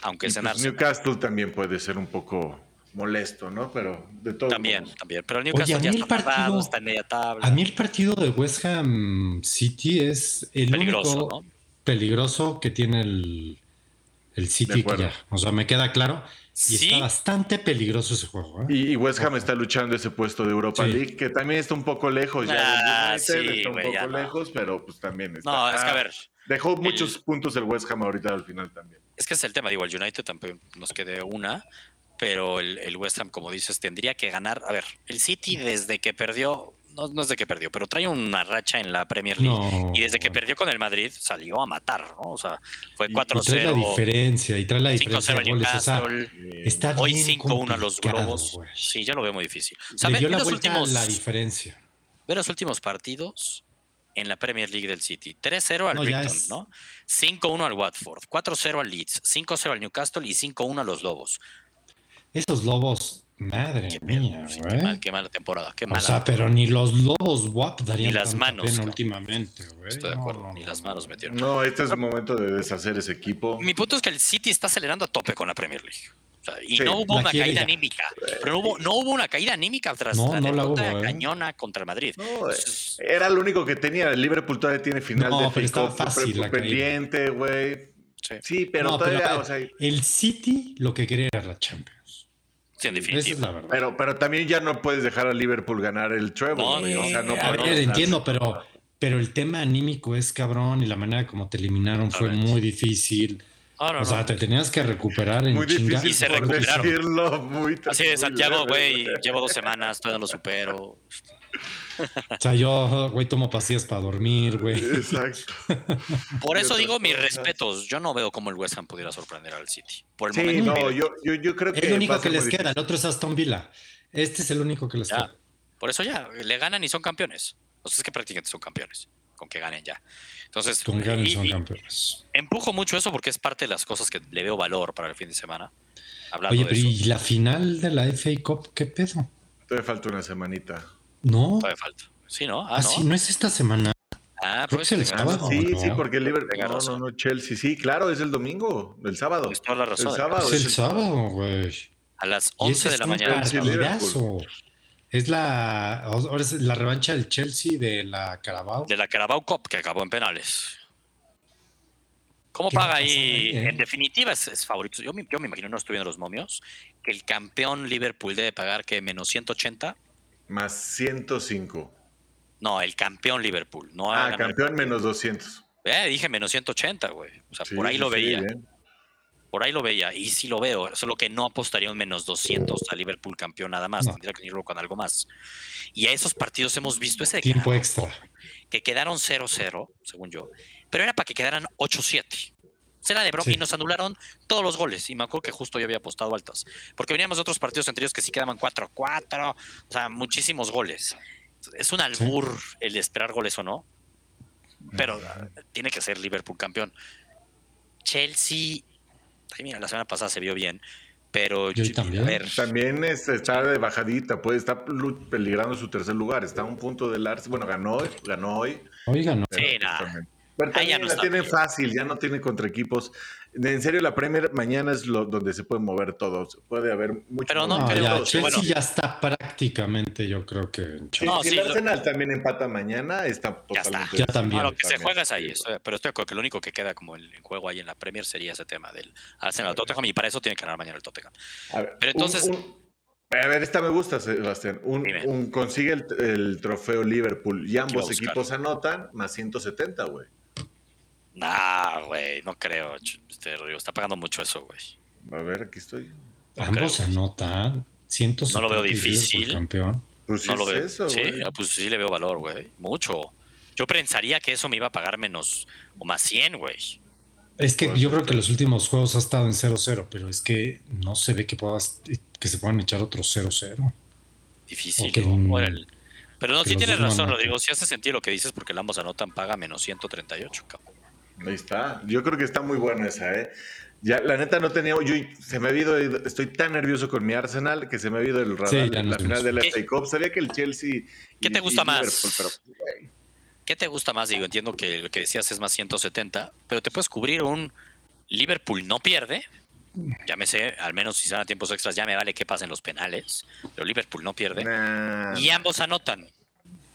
Aunque Y es en pues Arsenal. Newcastle también puede ser un poco molesto, ¿no? Pero de todo. También, también. Pero el Newcastle a ya mí está el partido- está en media tabla. A mí el partido de West Ham City es el Peligroso, único ¿no? peligroso que tiene el, el City que acuerdo. ya. O sea, me queda claro. Y Sí. está bastante peligroso ese juego. ¿eh? Y, y West Ham está luchando ese puesto de Europa Sí. League, que también está un poco lejos ya. Ah, sí, está un poco no. lejos, pero pues también está. No, es que a ver, Dejó muchos puntos el West Ham ahorita al final también. es que es el tema. Digo, el United tampoco nos quede una, pero el, el West Ham, como dices, tendría que ganar. A ver, el City desde que perdió, no, no es de que perdió, pero trae una racha en la Premier League. No. Y desde que perdió con el Madrid salió a matar, ¿no? O sea, fue Y- Y trae la 4-0, diferencia, y trae la diferencia 5-0 de al goles. O sea, Newcastle. está Hoy bien 5-1 a los Globos. güey. Sí, yo lo veo muy difícil. O sea, Le dio ve la los últimos, la diferencia. ve los últimos partidos en la Premier League del City. 3-0 al No, Brighton, ¿no? 5-1 al Watford, 4-0 al Leeds, 5-0 al Newcastle y 5-1 a los Lobos. Esos lobos, madre Qué mía, sí, qué, mal- qué mala temporada, qué O mala. sea, pero ni los lobos WAP darían Ni las manos, pena últimamente, güey. Estoy de acuerdo, no, ni las no. manos metieron. No, este es el momento de deshacer ese equipo. Mi punto es que el City está acelerando a tope con la Premier League. O sea, y Sí, no hubo una quiere caída ya. anímica. Pero no hubo, no hubo una caída anímica tras No, la no la derrota hubo, ¿eh? cañona contra el Madrid. No, Entonces, era lo único que tenía. El Liverpool todavía tiene final No, de pero Cup, fácil la pendiente, güey. sí, Sí, pero todavía, o sea, el City lo que quería era la Champions. Sí, en Esa es definitiva. la verdad. pero, pero también ya no puedes dejar a Liverpool ganar el treble. No, güey, o sea, no a ver, entiendo, pero, pero el tema anímico es cabrón y la manera como te eliminaron fue muy difícil. No, o sea, no. te tenías que recuperar en Muy chinga. difícil Y se recuperaron. decirlo. Muy, Así de Santiago, güey, llevo dos semanas, todavía no lo supero. O sea, yo, güey, tomo pastillas para dormir, güey. Exacto. Por eso digo mis respetos. Yo no veo cómo el West Ham pudiera sorprender al City. Por el Sí, momento. no, yo, yo, yo creo que. Es va único que les queda. El otro es Aston Villa. Este es el único que les ya. queda. Por eso ya, le ganan y son campeones. O sea, es que prácticamente son campeones. Con que ganen ya. Entonces, Con ganas y- son y campeones. empujo mucho eso porque es parte de las cosas que le veo valor para el fin de semana. Hablando Oye, de pero eso. ¿y la final de la FA Cup qué pedo? Todavía falta una semanita. No. Todavía falta. Sí, ¿no? Ah, Ah, no. sí, no es esta semana. Ah, pues es el sábado. Sí, no. sí, porque el Liverpool. No, no, no, Chelsea. Sí, claro, es el domingo, el sábado. Tienes toda la razón. El sábado. Es el sábado, güey. A las Y 11 ese de es la mañana. Es la, ahora es la revancha del Chelsea de la Carabao. de la Carabao Cup que acabó en penales. ¿Cómo ¿Qué va a paga ahí? ahí, eh? En definitiva es, es favorito. Yo, me- yo me imagino, no estoy viendo los momios, que el campeón Liverpool debe pagar que menos 180. Más 105. No, el campeón Liverpool. No ha Ah, campeón menos 200. Eh, dije menos 180, güey. O sea, Sí, por ahí sí, lo sí, veía. bien. Por ahí lo veía. Y sí lo veo. Solo que no apostaría un menos 200 a Liverpool campeón nada más. No. Tendría que irlo con algo más. Y a esos partidos hemos visto ese Tiempo extra. que quedaron 0-0, según yo, pero era para que quedaran 8-7. Será de broma Sí. y nos anularon todos los goles. Y me acuerdo que justo yo había apostado altas. Porque veníamos de otros partidos anteriores que sí quedaban 4-4, o sea, muchísimos goles. Es un albur el esperar goles o no, pero tiene que ser Liverpool campeón. Chelsea, ay, mira, la semana pasada se vio bien, pero Yo yo- también. a ver, También es- está de bajadita, puede estar peligrando su tercer lugar. Está a un punto del Arsenal. Bueno, ganó, hoy, ganó hoy. Oigan, no. Sí, nada. También no la bien. fácil, ya no tiene contra equipos. En serio, la Premier mañana es lo donde se puede mover todo. Puede haber mucho. Pero no creo- ya, bueno. Chelsea ya está prácticamente, yo creo que en Sí, No, si sí, el lo- Arsenal también empata mañana, está Ya está. totalmente. Ya también. Ah, lo que se juega es ahí, estoy- pero estoy de acuerdo que lo único que queda como el juego ahí en la Premier sería ese tema del Arsenal Tottenham y para eso tiene que ganar mañana el Tottenham. A ver, Pero entonces- un- a ver, esta me gusta, Sebastián. Un, un- consigue el, el trofeo Liverpool y ambos equipos anotan, más 170, güey. Nah, güey, no creo. Este Rodrigo está pagando mucho eso, güey. A ver, aquí estoy. ambos creo. anotan. 170 No lo veo difícil. Campeón. Pues sí No lo es veo. eso, sí, güey. ah, pues sí le veo valor, güey. Mucho. Yo pensaría que eso me iba a pagar menos o más 100, güey. Es que yo creo que los últimos juegos ha estado en 0-0, pero es que no se ve que, puedas, que se puedan echar otros 0-0. Difícil. El- Pero no, Que sí tienes razón. Rodrigo. Si hace sentido lo que dices porque el ambos anotan paga menos 138, cabrón. Ahí está. Yo creo que está muy buena esa, ¿eh? Ya, la neta no tenía. Yo se me ha ido. Estoy tan nervioso con mi Arsenal que se me ha ido el radar Sí, ya en no la final de la ¿Qué- FA Cup. Sabía que el Chelsea. ¿Qué y- te gusta más? Pero, ¿Qué te gusta más? Digo, entiendo que lo que decías es más 170, pero te puedes cubrir un Liverpool no pierde. Llámese, al menos si se van a tiempos extras, ya me vale que pasen los penales, pero Liverpool no pierde. nah, Y ambos anotan.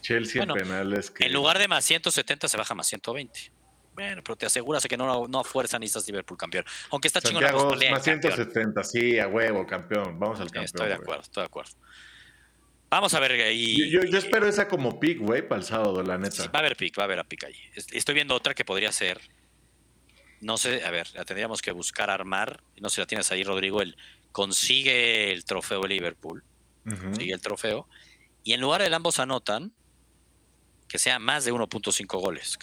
Chelsea bueno, en penales. Que... En lugar de más 170 se baja más 120. Bueno, pero te aseguras que no, no a fuerza necesitas Liverpool campeón. Aunque está chingón Santiago, apostarle al más campeón. 170. Sí, a huevo, campeón. Vamos al campeón. Estoy de güey. acuerdo, estoy de acuerdo. Vamos a ver ahí. Yo, yo- yo espero esa como pick, güey, para el sábado, la neta. Sí, va a haber pick, va a haber a pick ahí. Es- Estoy viendo otra que podría ser. No sé, a ver, la tendríamos que buscar armar. No sé si la tienes ahí, Rodrigo. El consigue el trofeo de Liverpool. Ujú. Consigue el trofeo. Y en lugar de ambos anotan, que sea más de 1.5 goles.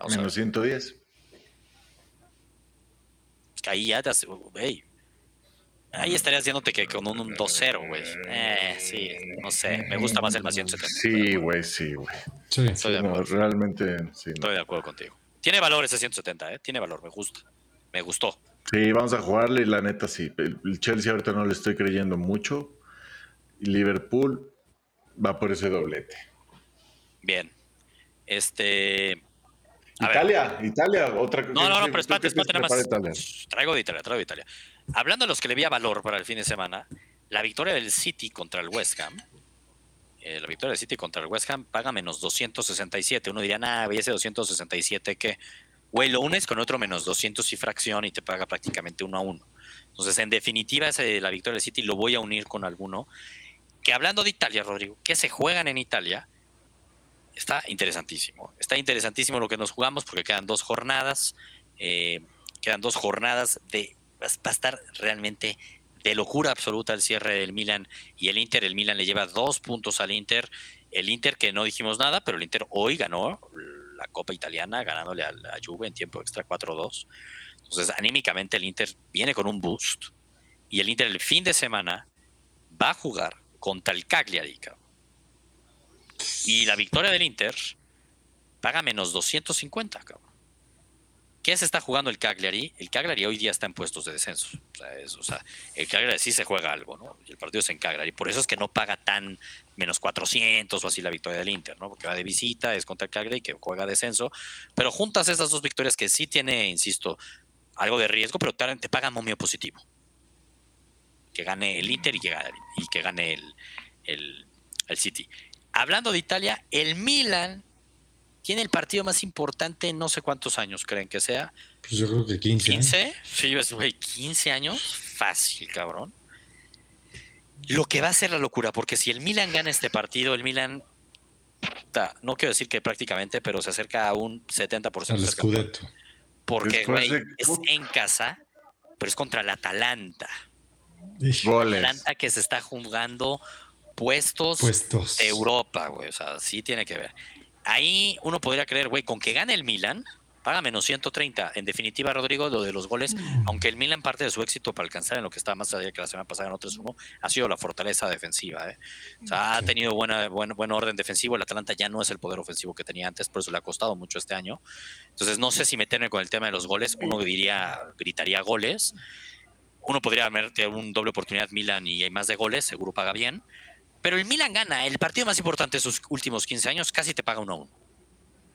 Vamos. Menos 110. Es que ahí ya te hace- ey, Ahí estarías diciéndote que con un, un 2-0, güey. Eh, sí, no sé. Me gusta más el más 170. Sí, güey, sí, güey. Sí. Estoy de No, realmente, sí. no. Estoy de acuerdo contigo. Tiene valor ese 170, ¿eh? Tiene valor, me gusta. Me gustó. Sí, vamos a jugarle y la neta sí. El, el Chelsea ahorita no le estoy creyendo mucho. Liverpool va por ese doblete. Bien. Este. Ver. Italia, Italia, otra No, no, no, pero espérate, ¿qué te espérate nada más. Italia? Traigo de Italia, traigo de Italia. Hablando de los que le veía valor para el fin de semana, la victoria del City contra el West Ham. eh, la victoria del City contra el West Ham paga menos 267. Uno diría, nah, veía ese 267 que, güey, lo unes con otro menos 200 y fracción y te paga prácticamente uno a uno. Entonces, en definitiva, ese, la victoria del City lo voy a unir con alguno. Que hablando de Italia, Rodrigo, que se juegan en Italia, está interesantísimo. Está interesantísimo lo que nos jugamos porque quedan dos jornadas. eh, quedan dos jornadas de. Va a estar realmente de locura absoluta el cierre del Milan y el Inter. El Milan le lleva dos puntos al Inter. El Inter que no dijimos nada, pero el Inter hoy ganó la Copa Italiana ganándole a la Juve en tiempo extra 4-2. Entonces, anímicamente el Inter viene con un boost y el Inter el fin de semana va a jugar contra el Cagliari. Y la victoria del Inter paga menos 250, cabrón. ¿Qué se está jugando el Cagliari? El Cagliari hoy día está en puestos de descenso. O sea, es- o sea, el Cagliari sí se juega algo, ¿no? Y el partido es en Cagliari. Por eso es que no paga tan menos 400 o así la victoria del Inter, ¿no? Porque va de visita, es contra el Cagliari que juega descenso. Pero juntas esas dos victorias que sí tiene, insisto, algo de riesgo, pero te, te paga momio positivo. Que gane el Inter y que gane, el, el City. Hablando de Italia, el Milan tiene el partido más importante en no sé cuántos años creen que sea. Pues yo creo que 15. ¿eh? 15, sí, es, güey, 15 años, fácil, cabrón. Lo que va a ser la locura, porque si el Milan gana este partido, el Milan, ta, no quiero decir que prácticamente, pero se acerca a un 70% Al. Scudetto. Porque, güey, de- es en casa, pero es contra el Atalanta. Goles. Atalanta que se está jugando puestos Puestos. de Europa, güey. O sea, sí tiene que ver. Ahí uno podría creer, güey, con que gane el Milan, paga menos 130. En definitiva, Rodrigo, lo de los goles, aunque el Milan parte de su éxito para alcanzar en lo que está más allá que la semana pasada en 3-1, ha sido la fortaleza defensiva. ¿eh? O sea, ha tenido buena, buen, buen orden defensivo. El Atalanta ya no es el poder ofensivo que tenía antes, por eso le ha costado mucho este año. Entonces, no sé si meterme con el tema de los goles. Uno diría, gritaría goles. Uno podría meter un doble oportunidad Milan y hay más de goles, seguro paga bien. Pero el Milan gana el partido más importante de sus últimos 15 años, casi te paga 1 a 1.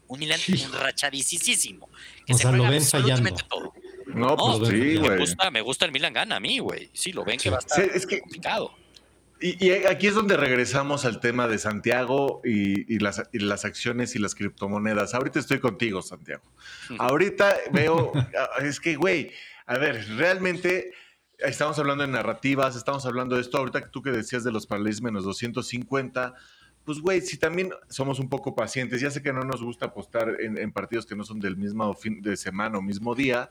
Un Milan Hijo. enrachadísimo. Que O se sea, lo ven absolutamente todo. No, No, pues sí, ven- Me güey. gusta, me gusta el Milan gana a mí, güey. Sí, lo ven Sí. que va a estar Sí, es que- complicado. Y, y aquí es donde regresamos al tema de Santiago y, y las, y las acciones y las criptomonedas. Ahorita estoy contigo, Santiago. Ahorita veo, ah, es que, güey, a ver, realmente estamos hablando de narrativas, estamos hablando de esto. Ahorita tú que decías de los paralelos menos 250, pues, güey, si también somos un poco pacientes, ya sé que no nos gusta apostar en, en partidos que no son del mismo fin de semana o mismo día,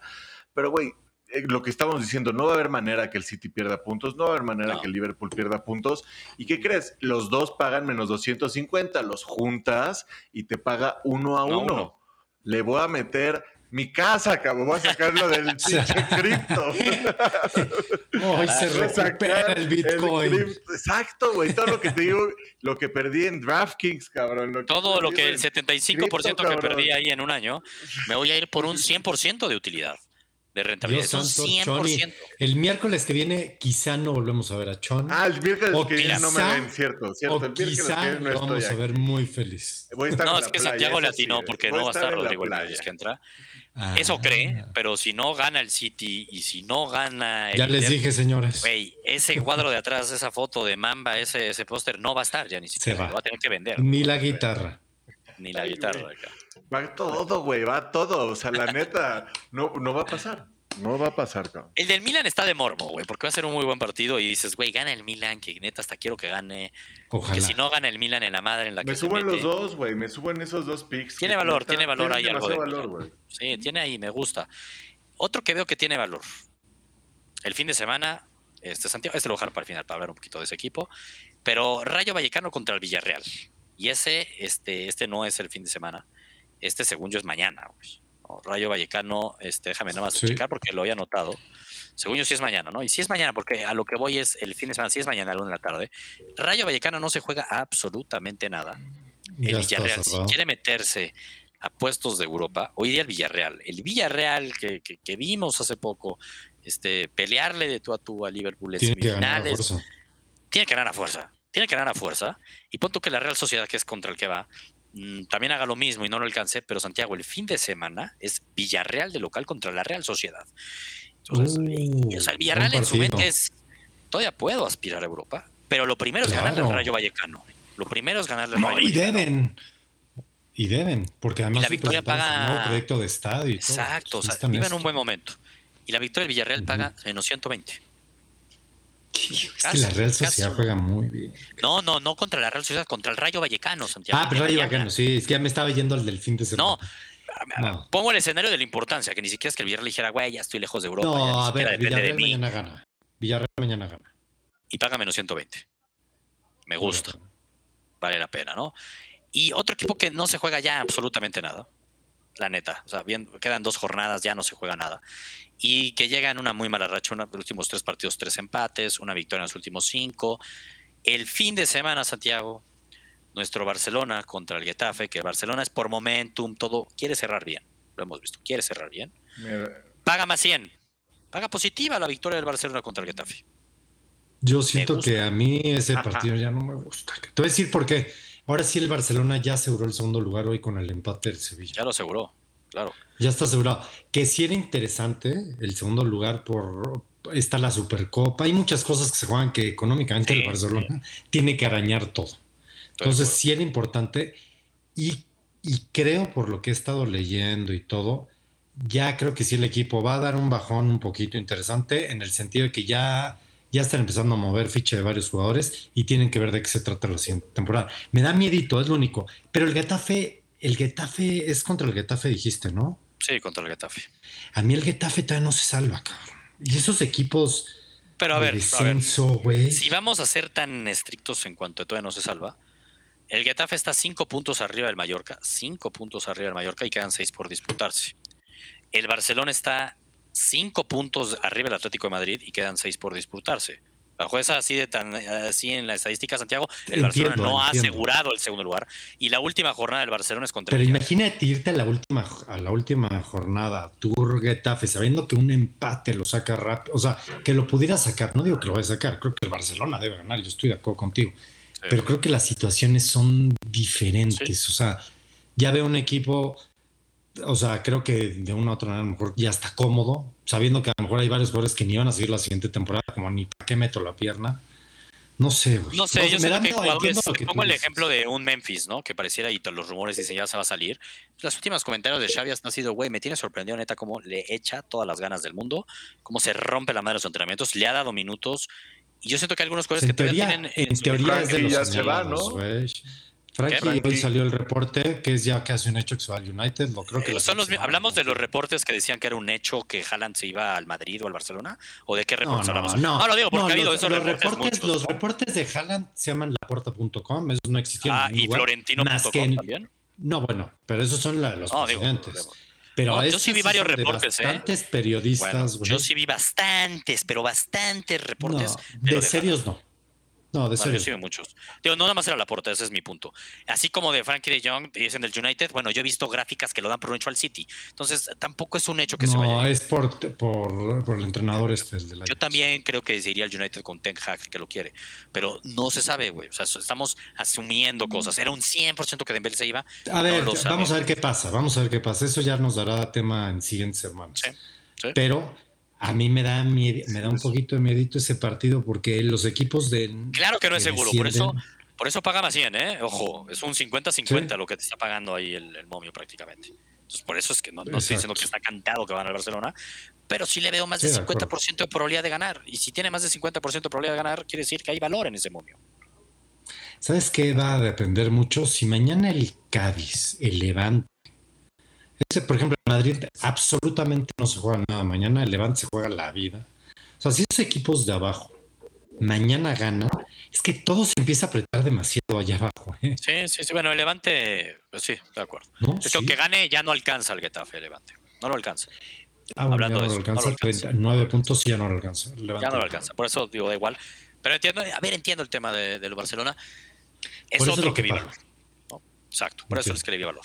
pero, güey, eh, lo que estamos diciendo, no va a haber manera que el City pierda puntos, no va a haber manera No. que el Liverpool pierda puntos. ¿Y qué crees? Los dos pagan menos 250, los juntas y te paga uno a Uno a uno. uno. Le voy a meter mi casa, cabrón. Voy a sacarlo del pinche cripto. Hoy se recupera el Bitcoin. Exacto, güey. Todo lo que te digo, lo que perdí en DraftKings, cabrón. Todo lo que el 75% que perdí ahí en un año, me voy a ir por un 100% de utilidad de rentabilidad. Santo, 100%. el miércoles que viene quizá no volvemos a ver a Chon. Ah, el miércoles que viene no me ven, cierto, cierto. O el quizá no lo vamos a ver muy feliz. Voy a estar no, es que playa, Santiago le atinó sí, porque no va a estar Rodrigo. Hernández que entra. Ah, Eso cree, pero si no gana el City y si no gana el Ya les dije, señores. Güey, ese cuadro de atrás, esa foto de Mamba, ese, ese póster, no va a estar ya ni siquiera. va. Lo va a tener que vender. Ni la guitarra. Ni la guitarra. acá. Va todo, güey, va todo. O sea, la neta, no, no va a pasar. No va a pasar, cabrón. El del Milan está de morbo, güey, porque va a ser un muy buen partido y dices, güey, gana el Milan, que neta hasta quiero que gane. Que Ojalá. si no gana el Milan en la madre en la que Me se suben los dos, güey. Me suben esos dos picks. Tiene que valor, tiene valor ahí algo de valor, güey. Sí, tiene ahí, me gusta. Otro que veo que tiene valor. El fin de semana, este Santiago, este lo voy a dejar para el final para hablar un poquito de ese equipo. Pero Rayo Vallecano contra el Villarreal. Y ese, este, este no es el fin de semana. Este, según yo, es mañana. güey. Rayo Vallecano, este, déjame nada más Sí. checar porque lo había anotado. Según yo, sí es mañana, ¿no? Y sí es mañana, porque a lo que voy es el fin de semana, sí es mañana a la una de la tarde. Rayo Vallecano no se juega absolutamente nada. El Ya Villarreal, si quiere meterse a puestos de Europa, hoy día el Villarreal, el Villarreal que, que- que vimos hace poco, este, pelearle de tú a tú a Liverpool en Tiene que ganar a semifinales, fuerza. tiene que ganar a fuerza, tiene que ganar a fuerza, y pon tú que la Real Sociedad, que es contra el que va, también haga lo mismo y no lo alcance, pero Santiago, el fin de semana es Villarreal de local contra la Real Sociedad. Entonces, Uh, o sea, el Villarreal en su mente es, todavía puedo aspirar a Europa, pero lo primero es ganarle al. Rayo Vallecano. Lo primero es ganarle al No, Rayo y Vallecano. deben. Y deben, porque además la se victoria su paga- nuevo proyecto de estadio y todo. Exacto, o sea, Están vive en esto. un buen momento. Y la victoria del Villarreal Ujú. paga menos 120. Es que la Real. Sociedad juega muy bien. No, no, no contra la Real Sociedad, contra el Rayo Vallecano, Santiago. Ah, pero Rayo. Bacano, sí, es que ya me estaba yendo al del fin de semana. No, No. pongo el escenario de la importancia, que ni siquiera es que el Villarreal dijera, güey, ya estoy lejos de Europa. ya No, a ver, de Villarreal mañana gana. Villarreal mañana gana. Y paga menos 120. Me gusta, vale la pena, ¿no? Y otro equipo que no se juega ya absolutamente nada, la neta. O sea, bien, quedan dos jornadas, ya no se juega nada. Y que llega en una muy mala racha, una, los últimos tres partidos, tres empates, una victoria en los últimos cinco. El fin de semana, Santiago, nuestro Barcelona contra el Getafe, que Barcelona es por momentum, todo, quiere cerrar bien. Lo hemos visto, quiere cerrar bien. Mira, Paga más 100. Paga positiva la victoria del Barcelona contra el Getafe. Yo siento que a mí ese Ajá. partido ya no me gusta. Te voy a decir por qué. Ahora sí el Barcelona ya aseguró el segundo lugar hoy con el empate del Sevilla. Ya lo aseguró, claro. Ya está asegurado. Que sí era interesante el segundo lugar por está la Supercopa. Hay muchas cosas que se juegan que económicamente Sí, el Barcelona tiene que arañar todo. Entonces sí era importante y, y creo por lo que he estado leyendo y todo, ya creo que sí el equipo va a dar un bajón un poquito interesante en el sentido de que ya, ya están empezando a mover ficha de varios jugadores y tienen que ver de qué se trata la siguiente temporada. Me da miedito, es lo único. Pero el Getafe, el Getafe es contra el Getafe, dijiste, ¿no? Sí, contra el Getafe. A mí el Getafe todavía no se salva, cabrón. Y esos equipos Pero a ver, a ver, si vamos a ser tan estrictos en cuanto a todavía no se salva, el Getafe está cinco puntos arriba del Mallorca, cinco puntos arriba del Mallorca y quedan seis por disputarse. El Barcelona está cinco puntos arriba del Atlético de Madrid y quedan seis por disputarse. Bajo esa así de tan así en la estadística, Santiago, el Entiendo, Barcelona no ha asegurado el segundo lugar y la última jornada del Barcelona es contra Pero el imagínate irte a la última, a la última jornada, Tour Getafe, sabiendo que un empate lo saca rápido, o sea, que lo pudiera sacar, no digo que lo vaya a sacar, creo que el Barcelona debe ganar, yo estoy de acuerdo contigo, Sí. pero creo que las situaciones son diferentes, o sea, ya veo un equipo, o sea, creo que de una u otra manera a lo mejor ya está cómodo, sabiendo que a lo mejor hay varios jugadores que ni van a seguir la siguiente temporada, como ni para qué meto la pierna. No sé, güey. No sé, yo sé que jugadores, pongo el dices. ejemplo de un Memphis, ¿no? Que pareciera y todos los rumores dicen ya se va a salir. Los últimos comentarios de Xavi han sido, güey, me tiene sorprendido neta cómo le echa todas las ganas del mundo, cómo se rompe la madre de los entrenamientos, le ha dado minutos. Y yo siento que hay algunos jugadores En que todavía tienen en su- teoría es de los ya se va, ¿no? Frankie, Frankie? hoy salió el reporte que es ya casi un hecho que se va al United. Lo creo que Eh, son los, hablamos de ¿no? los reportes que decían que era un hecho que Haaland se iba al Madrid o al Barcelona o de qué No, reportes no, hablamos. no, lo digo porque no, ha habido los, esos los reportes, reportes, muchos, los ¿no? reportes de Haaland se llaman laporta.com, esos no existieron. Ah, en y Florentino.com también. No, bueno, pero esos son la- los No, digo. Pero No, yo sí vi varios son de reportes, ¿eh? Bastantes Bueno, periodistas, güey. yo sí vi bastantes, pero bastantes reportes. No, de de serios no. No, de Bueno, vi muchos. Digo, no nada más era la porta, ese es mi punto. Así como de Frankie de Jong dicen del United, bueno, yo he visto gráficas que lo dan por un hecho al City. Entonces, tampoco es un hecho que se vaya. No, es por, por, por el entrenador este, el de la Yo también creo que se iría al United con Ten Hag, que lo quiere. Pero no se sabe, güey. O sea, estamos asumiendo cosas. Era un 100% que Dembélé se iba. A ver, vamos a ver qué pasa, vamos a ver qué pasa. Eso ya nos dará tema en siguientes semanas. Sí, sí. Pero a mí me da miedo, me da un poquito de miedito ese partido porque los equipos de Claro que no es seguro. Por eso, por eso paga más 100, ¿eh? Ojo, es un 50-50 lo que te está pagando ahí el, el momio prácticamente. Entonces, por eso es que no, no estoy diciendo que está cantado que van al Barcelona, pero sí le veo más Sí, de de acuerdo. 50% de probabilidad de ganar. Y si tiene más de 50% de probabilidad de ganar, quiere decir que hay valor en ese momio. ¿Sabes qué va a depender mucho? Si mañana el Cádiz, el Levante, ese, por ejemplo, en Madrid absolutamente no se juega nada. Mañana el Levante se juega la vida. O sea, si esos equipos de abajo mañana ganan, es que todo se empieza a apretar demasiado allá abajo. ¿eh? Sí, sí, sí. Bueno, el Levante, pues sí, de acuerdo. ¿No? Es que Sí. aunque gane, ya no alcanza el Getafe, el Levante. No lo alcanza. Ah, bueno, hablando ya de no lo eso, no alcanza. lo alcanza. 30, 9 puntos y ya no lo alcanza. Ya no lo alcanza. Por eso digo, da igual. Pero entiendo, a ver, entiendo el tema de- del Barcelona. Es Por eso es otro lo que que valor. ¿no? Exacto. Por eso es que le di valor.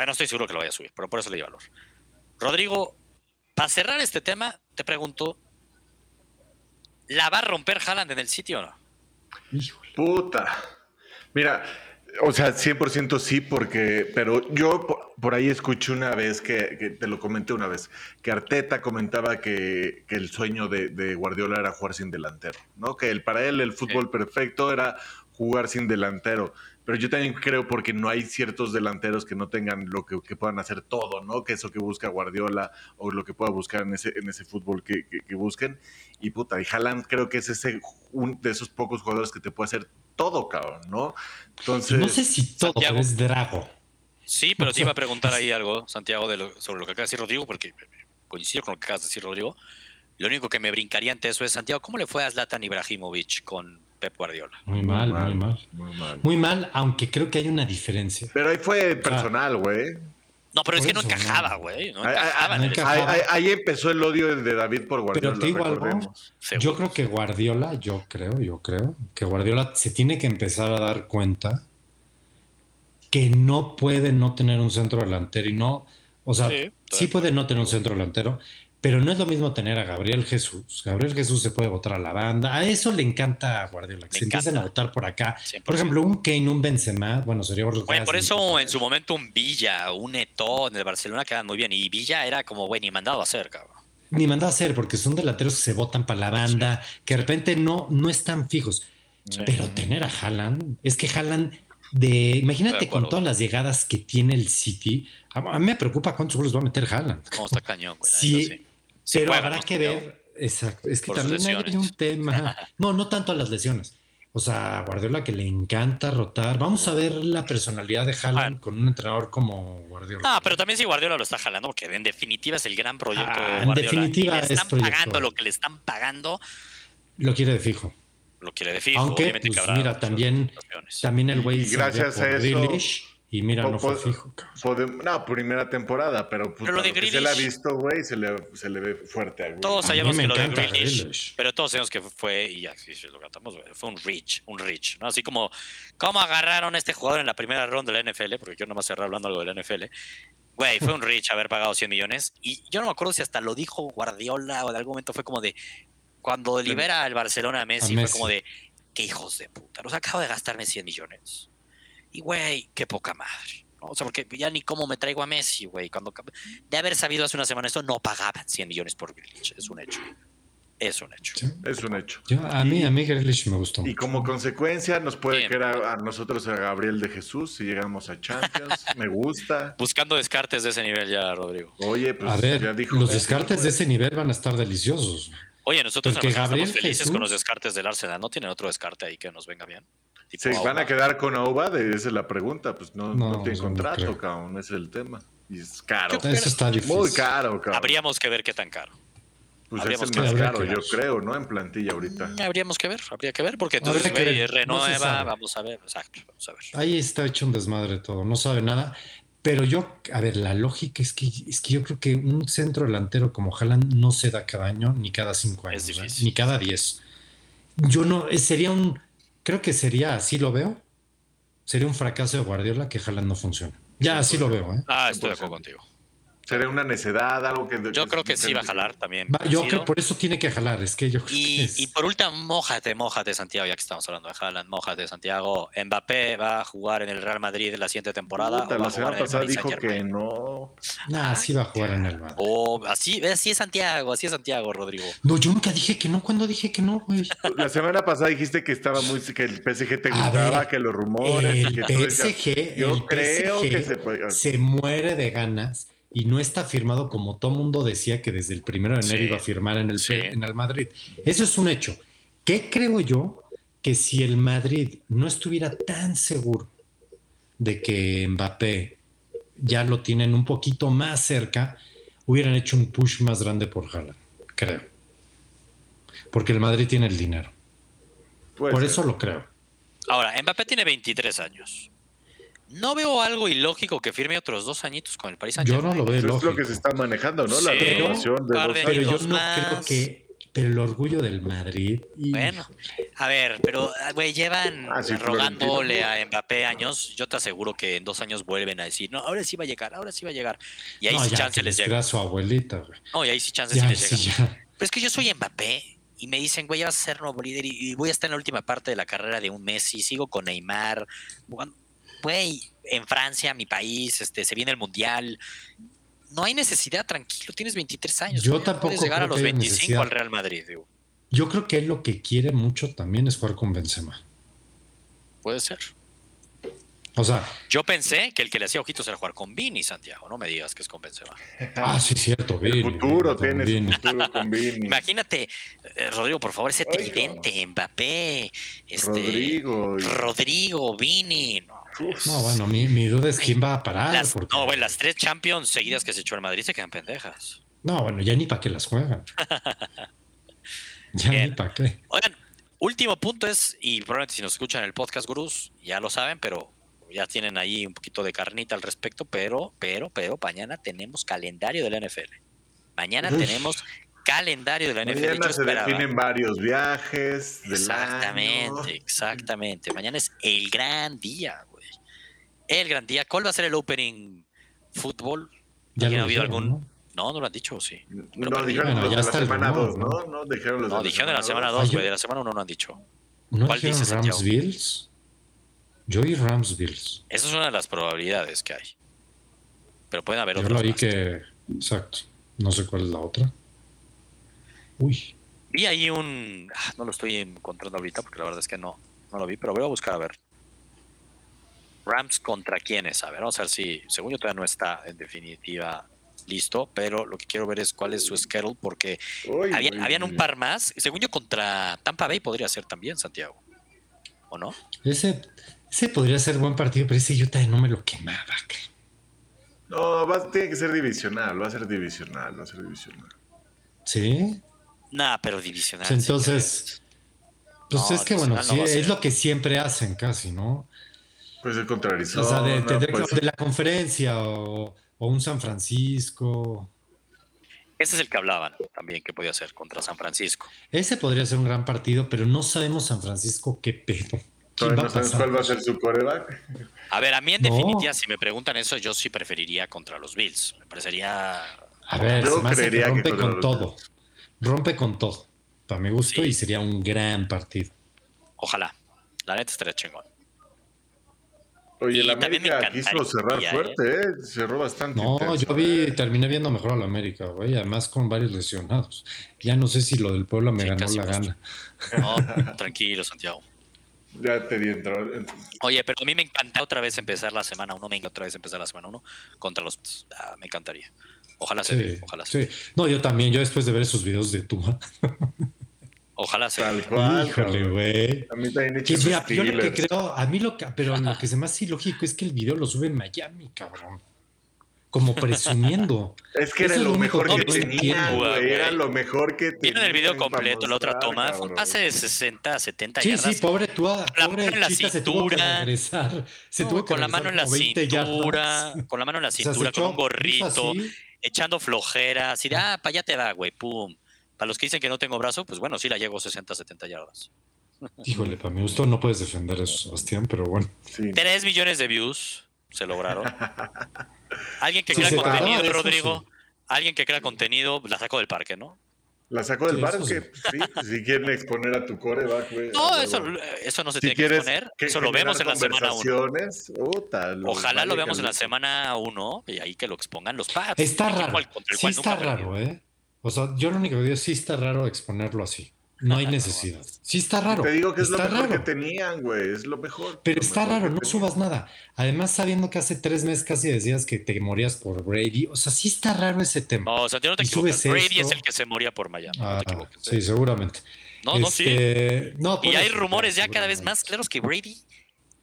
Todavía no estoy seguro que lo vaya a subir, pero por eso le di valor. Rodrigo, para cerrar este tema, te pregunto: ¿la va a romper Haaland en el sitio o no? Híjole. Puta. Mira, o sea, 100% sí, porque, pero yo por, por ahí escuché una vez que, que te lo comenté una vez, que Arteta comentaba que, que el sueño de, de Guardiola era jugar sin delantero, ¿no? Que el, para él el fútbol perfecto era jugar sin delantero. Pero yo también creo porque no hay ciertos delanteros que no tengan lo que, que puedan hacer todo, ¿no? Que eso que busca Guardiola o lo que pueda buscar en ese, en ese fútbol que, que- que busquen. Y puta, y Haaland creo que es ese un de esos pocos jugadores que te puede hacer todo, cabrón, ¿no? Entonces, No sé si todo, Santiago. es Drago. Sí, pero sí iba a preguntar ahí algo, Santiago, de lo- sobre lo que acaba de decir Rodrigo, porque coincido con lo que acabas de decir, Rodrigo. Lo único que me brincaría ante eso es, Santiago, ¿cómo le fue a Zlatan Ibrahimovic con Pep Guardiola? Muy mal, muy mal. Muy mal. Muy mal, aunque creo que hay una diferencia. Pero ahí fue personal, güey. No, pero es Por que no encajaba, güey. No Ahí- no empezó el odio de David por Guardiola, Pero te digo algo, yo creo que Guardiola, yo creo, yo creo, que Guardiola se tiene que empezar a dar cuenta que no puede no tener un centro delantero y no, o sea, Sí, sí, puede no tener un centro delantero, pero no es lo mismo tener a Gabriel Jesús. Gabriel Jesús se puede votar a la banda, a eso le encanta a Guardiola, que Le se empiecen encanta. a votar por acá. 100%. Por ejemplo, un Kane, un Benzema, bueno, sería caso. por eso en su momento un Villa, un Eto'o en el Barcelona quedan muy bien. Y Villa era como, güey, ni mandado a hacer, cabrón. Ni manda a hacer, porque son delanteros que se votan para la banda, que de repente no, no están fijos. Sí. Pero tener a Haaland, es que Haaland, de, imagínate De con todas las llegadas que tiene el City, a, mí me preocupa cuántos goles va a meter Haaland. ¿Cómo está cañón, güey? sí. Sí Pero habrá ¿no, que ver, exacto, es que también hay un tema, no, no tanto a las lesiones. O sea, a Guardiola que le encanta rotar. Vamos a ver la personalidad de Haaland Ah. con un entrenador como Guardiola. No, pero también si Guardiola lo está jalando, porque en definitiva es el gran proyecto Ah, de en Guardiola. definitiva y le es están proyecto. pagando lo que le están pagando, Lo quiere de fijo. lo quiere de fijo. Aunque, obviamente pues, mira, también-. También el güey gracias a eso- y mira, no fue Po- fijo. no, primera temporada, pero, puta, Pero lo de que se le ha Grealish- visto, güey, se le, se le ve fuerte a Grealish. Todos sabíamos que lo de Grealish, Grealish. pero todos sabemos que fue, y así se lo cantamos, güey, fue un reach, un reach, ¿no? Así como, ¿cómo agarraron a este jugador en la primera ronda de la NFL? Porque yo nomás cerré hablando algo de la NFL. Güey, fue un reach haber pagado 100 millones. Y yo no me acuerdo si hasta lo dijo Guardiola o en algún momento fue como de, cuando libera el Barcelona a Messi, fue Messi. como de, qué hijos de puta, los acabo de gastarme 100 millones. Y güey, qué poca madre. ¿no? O sea, porque ya ni cómo me traigo a Messi, güey. Cuando de haber sabido hace una semana esto, no pagaban 100 millones por Grealish. Es un hecho. Es un hecho. Sí. Es un hecho. Yo- a mí, a mí Grealish me gustó. Y como consecuencia nos puede Bien. quedar a nosotros a Gabriel de Jesús si llegamos a Champions. Me gusta. Buscando descartes de ese nivel ya, Rodrigo. Oye, pues a ver, ya dijo. los descartes de ese nivel van a estar deliciosos. Oye, nosotros Porque Gabriel estamos felices Jesús- con los descartes del Arsenal. ¿No tienen otro descarte ahí que nos venga bien? Tipo ¿Se van a quedar con Aubade? Esa es la pregunta. Pues no, no, No, tiene no contrato, creo. cabrón. Ese es el tema. Y es caro. Eso está difícil. Muy caro, cabrón. Habríamos que ver qué tan caro. Pues es habríamos el que más caro, Habría que yo ver. creo, ¿no? En plantilla ahorita. Mm, Habríamos que ver, habría que ver, porque entonces no se renueva, vamos a ver, exacto, vamos a ver. Ahí está hecho un desmadre todo, no sabe nada. Pero yo, a ver, la lógica es que, es que yo creo que un centro delantero como Haaland no se da cada año, ni cada cinco años, Es ¿eh? ni cada diez. Yo no, eh, sería un, creo que sería, así lo veo, sería un fracaso de Guardiola que Haaland no funcione. Ya así lo veo, ¿eh? Ah, estoy de acuerdo contigo. Sería una necedad, algo que. Yo creo que sí va a jalar también. Va, yo creo por eso tiene que jalar, es que yo creo que Y, es- y por último, mójate, mójate, Santiago, ya que estamos hablando de Haaland, mójate, Santiago. Mbappé va a jugar en el Real Madrid la siguiente temporada. Puta, la semana pasada dijo que no. Nah, sí va a jugar en el Madrid. O así, así es Santiago, así es Santiago, Rodrigo. No, yo nunca dije que no, cuando dije que no, güey. La semana pasada dijiste que estaba muy. que el PSG te gustaba, ver, que los rumores. y El que decías, PSG, Yo el creo PSG que se puede. se muere de ganas y no está firmado como todo mundo decía que desde el primero de enero Sí, iba a firmar en el, sí. en el Madrid. Eso es un hecho. ¿Qué creo yo? Que si el Madrid no estuviera tan seguro de que Mbappé ya lo tienen un poquito más cerca, hubieran hecho un push más grande por Haaland, creo. Porque el Madrid tiene el dinero. Puede por ser. eso lo creo. Ahora, Mbappé tiene 23 años. No veo algo ilógico que firme otros dos añitos con el Paris Saint Yo Germain. no lo veo Eso es lo que se está manejando, ¿no? La renovación de dos. Pero yo no más. creo que. Pero el orgullo del Madrid. y- Bueno, a ver, pero, güey, llevan Ah, sí, rogándole a Mbappé años. Yo te aseguro que en dos años vuelven a decir, no, ahora sí va a llegar, ahora sí va a llegar. Y ahí no, sí ya, chance les llega. su abuelita, güey. No, y ahí sí chance sí Ya, les sí, llega. ya. Pero es que yo soy Mbappé y me dicen, güey, ya vas a ser nuevo líder y, y voy a estar en la última parte de la carrera de un Messi, sigo con Neymar. jugando- Güey, en Francia, mi país, este, se viene el Mundial. No hay necesidad, tranquilo, tienes 23 años. Yo tampoco Puedes llegar a los que haya 25 necesidad. al Real Madrid, digo. Yo creo que él lo que quiere mucho también es jugar con Benzema. Puede ser. O sea, Yo pensé que el que le hacía ojitos era jugar con Vini, Santiago. No me digas que es con Benzema. ah, sí, cierto. El Vini, futuro su futuro con Vini. Imagínate, eh, Rodrigo, por favor, ese tridente, Mbappé, este, Rodrigo. Rodrigo, Vini. No, Uf. No, bueno, mi, mi duda es quién va a parar. Las, porque- no, güey, las tres Champions seguidas que se echó el Madrid se quedan pendejas. No, bueno, ya ni para qué las juegan. ya Bien. ni para qué. Oigan, último punto es, y probablemente si nos escuchan el podcast, gurús, ya lo saben, pero ya tienen ahí un poquito de carnita al respecto, pero, pero, pero, mañana tenemos calendario de la NFL. Mañana Uf. tenemos calendario de la NFL. Mañana se esperaba- definen varios viajes del Exactamente, año. exactamente. Mañana es el gran día. El gran día. ¿Cuál va a ser el opening fútbol? Ya ¿Alguien lo ha habido algún? ¿no? No, no lo han dicho, ¿o sí. No, perdí. dijeron Bueno, los ya de la semana rumor, 2, ¿no? ¿no? Dijeron los No, de dijeron de la semana Ah, 2, yo- güey. De la semana 1 no han dicho. ¿No ¿Cuál dices, Santiago? Rams Bills? Yo y Rams Bills. Esa es una de las probabilidades que hay. Pero pueden haber Yo otras. lo vi más. que. Exacto. No sé cuál es la otra. Uy. Vi ahí un. ah, No lo estoy encontrando ahorita porque la verdad es que no, no lo vi, pero voy a buscar a ver. Rams contra quiénes, a ver, vamos a ver si, según yo todavía no está en definitiva listo, pero lo que quiero ver es cuál es su schedule porque Uy, habían, güey. habían un par más, según yo contra Tampa Bay podría ser también Santiago, ¿o no? Ese, ese podría ser buen partido, pero ese yo también no me lo quemaba. No, va- tiene que ser divisional, va a ser divisional, va a ser divisional. ¿Sí? Nah, pero divisional. Pues sí entonces. Pues No, es que bueno, sí, es lo que siempre hacen casi, ¿no? Puede ser contra Arizona. O sea, de, puede ser- de la conferencia o, o un San Francisco. Ese es el que hablaban también que podía ser contra San Francisco. Ese podría ser un gran partido, pero no sabemos San Francisco qué pedo. ¿Quién Todavía va no a sabes pasar? cuál va a ser su coreback. A ver, a mí en No. definitiva, si me preguntan eso, yo sí preferiría contra los Bills. Me parecería A ver, Yo se me hace que creería que rompe con los todo. Rompe con todo. Para mi gusto Sí. y sería un gran partido. Ojalá. La neta estaría chingón. Oye, el América quiso cerrar encantaría, fuerte, ¿eh? Cerró bastante. No, intenso, yo vi, ¿eh? terminé viendo mejor a la América, güey, además con varios lesionados. Ya no sé si lo del pueblo me Sí, ganó la gana. No, tranquilo, Santiago. Ya te di entrar. Oye, pero a mí me encanta otra vez empezar la semana uno. Me encanta otra vez empezar la semana uno contra los. Ah, me encantaría. Ojalá se dé. Sí, Ojalá se sí. No, yo también, yo después de ver esos videos de Tua. Ojalá se Tal cual. Híjole, güey. A mí también he hecho mira, yo lo que creo, a mí lo que, pero lo que se me hace ilógico es que el video lo sube en Miami, cabrón. como presumiendo. Es que era es lo mejor que tenía, güey. Era lo mejor que tenía. Vieron el video completo, la otra toma. Fue un pase de 60, 70 Sí, yardas. sí, pobre la pobre mano en la Chita se tuvo que cintura. regresar. Se No, tuvo que con la mano en la regresar como 20 cintura, con la mano en la O sea, cintura, con un gorrito, así. echando flojera, así de, ah, para allá te da, güey, pum. Para los que dicen que no tengo brazo, pues bueno, sí la llego 60, 70 yardas. Híjole, para mi gusto no puedes defender eso, Sebastián, pero bueno. Sí. 3 millones de views se lograron. Alguien que crea contenido, eso, Rodrigo. sí. Alguien que crea contenido, la saco del parque, ¿no? La sacó del Sí, bar, eso que sí, pues, si quieren exponer a tu coreback, güey. No, eso, eso no se Si tiene que exponer. que Eso lo vemos en la semana 1. conversaciones, puta, lo Ojalá lo veamos en la semana 1 y ahí que lo expongan los pads. Está raro. Sí está nunca raro, ¿eh? O sea, yo lo único que digo es sí está raro exponerlo así. No hay necesidad. Sí está raro. Te digo que es está lo mejor raro. que tenían, güey. Es lo mejor. Pero lo está mejor raro, no tenían. subas nada. Además, sabiendo que hace tres meses casi decías que te morías por Brady. O sea, sí está raro ese tema. No, o sea, no te equivocas. Brady esto. es el que se moría por Miami. no te equivoques. ¿eh? sí, seguramente. No, no, sí. Este, no, Y hay eso, rumores ya cada vez más claros que Brady,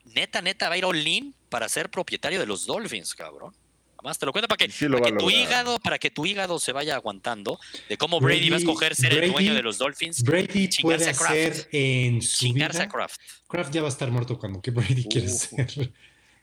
neta, neta, va a ir all-in para ser propietario de los Dolphins, cabrón. Además, te lo cuento para que, Sí lo para que tu hígado, para que tu hígado se vaya aguantando de cómo Brady, va a escoger ser el dueño de los Dolphins. Brady chingarse puede a Kraft. hacer en su Chingarse a vida. Kraft. Kraft ya va a estar muerto cuando que Brady quiere Uh. ser.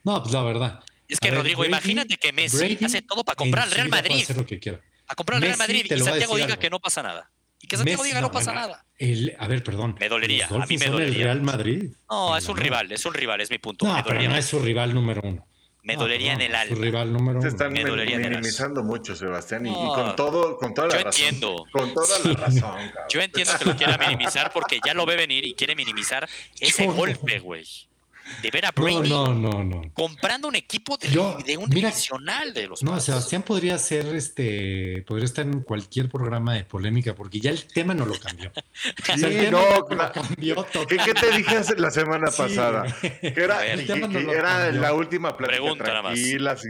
No, pues la verdad. Es que, ver, Rodrigo, Brady- imagínate que Messi Brady hace todo para comprar al Real vida Madrid. hacer lo que quiera. A comprar al Real Madrid y a Santiago diga algo. que no pasa nada. Y que Santiago Messi, diga no no, pasa bueno, nada. el- a ver, perdón. Me dolería, Los a mí Dolphins me son el dolería. Real Madrid. No, es un rival, es un rival, es mi punto. No, me pero dolería, no es su rival número uno. Me No, dolería en perdón, el es Su alma. rival número Se están Me en minimizando mucho, Sebastián, y, y No. con todo, con toda la Yo razón. entiendo. Con toda Sí. la razón, cabrón. Yo entiendo que lo quiera minimizar porque ya lo ve venir y quiere minimizar ese Yo no. golpe, güey. De ver a No, Brady no, no, no. comprando un equipo de, Yo- de un mira- divisional de los No. Sebastián podría ser este, podría estar en cualquier programa de polémica porque ya el tema no lo cambió. O sea, el Sí, tema no, lo cambió ¿Qué, qué te dije hace- la semana Sí, pasada? Que era, A ver. que- El tema no que lo era cambió. la última plática Pregunta nada más.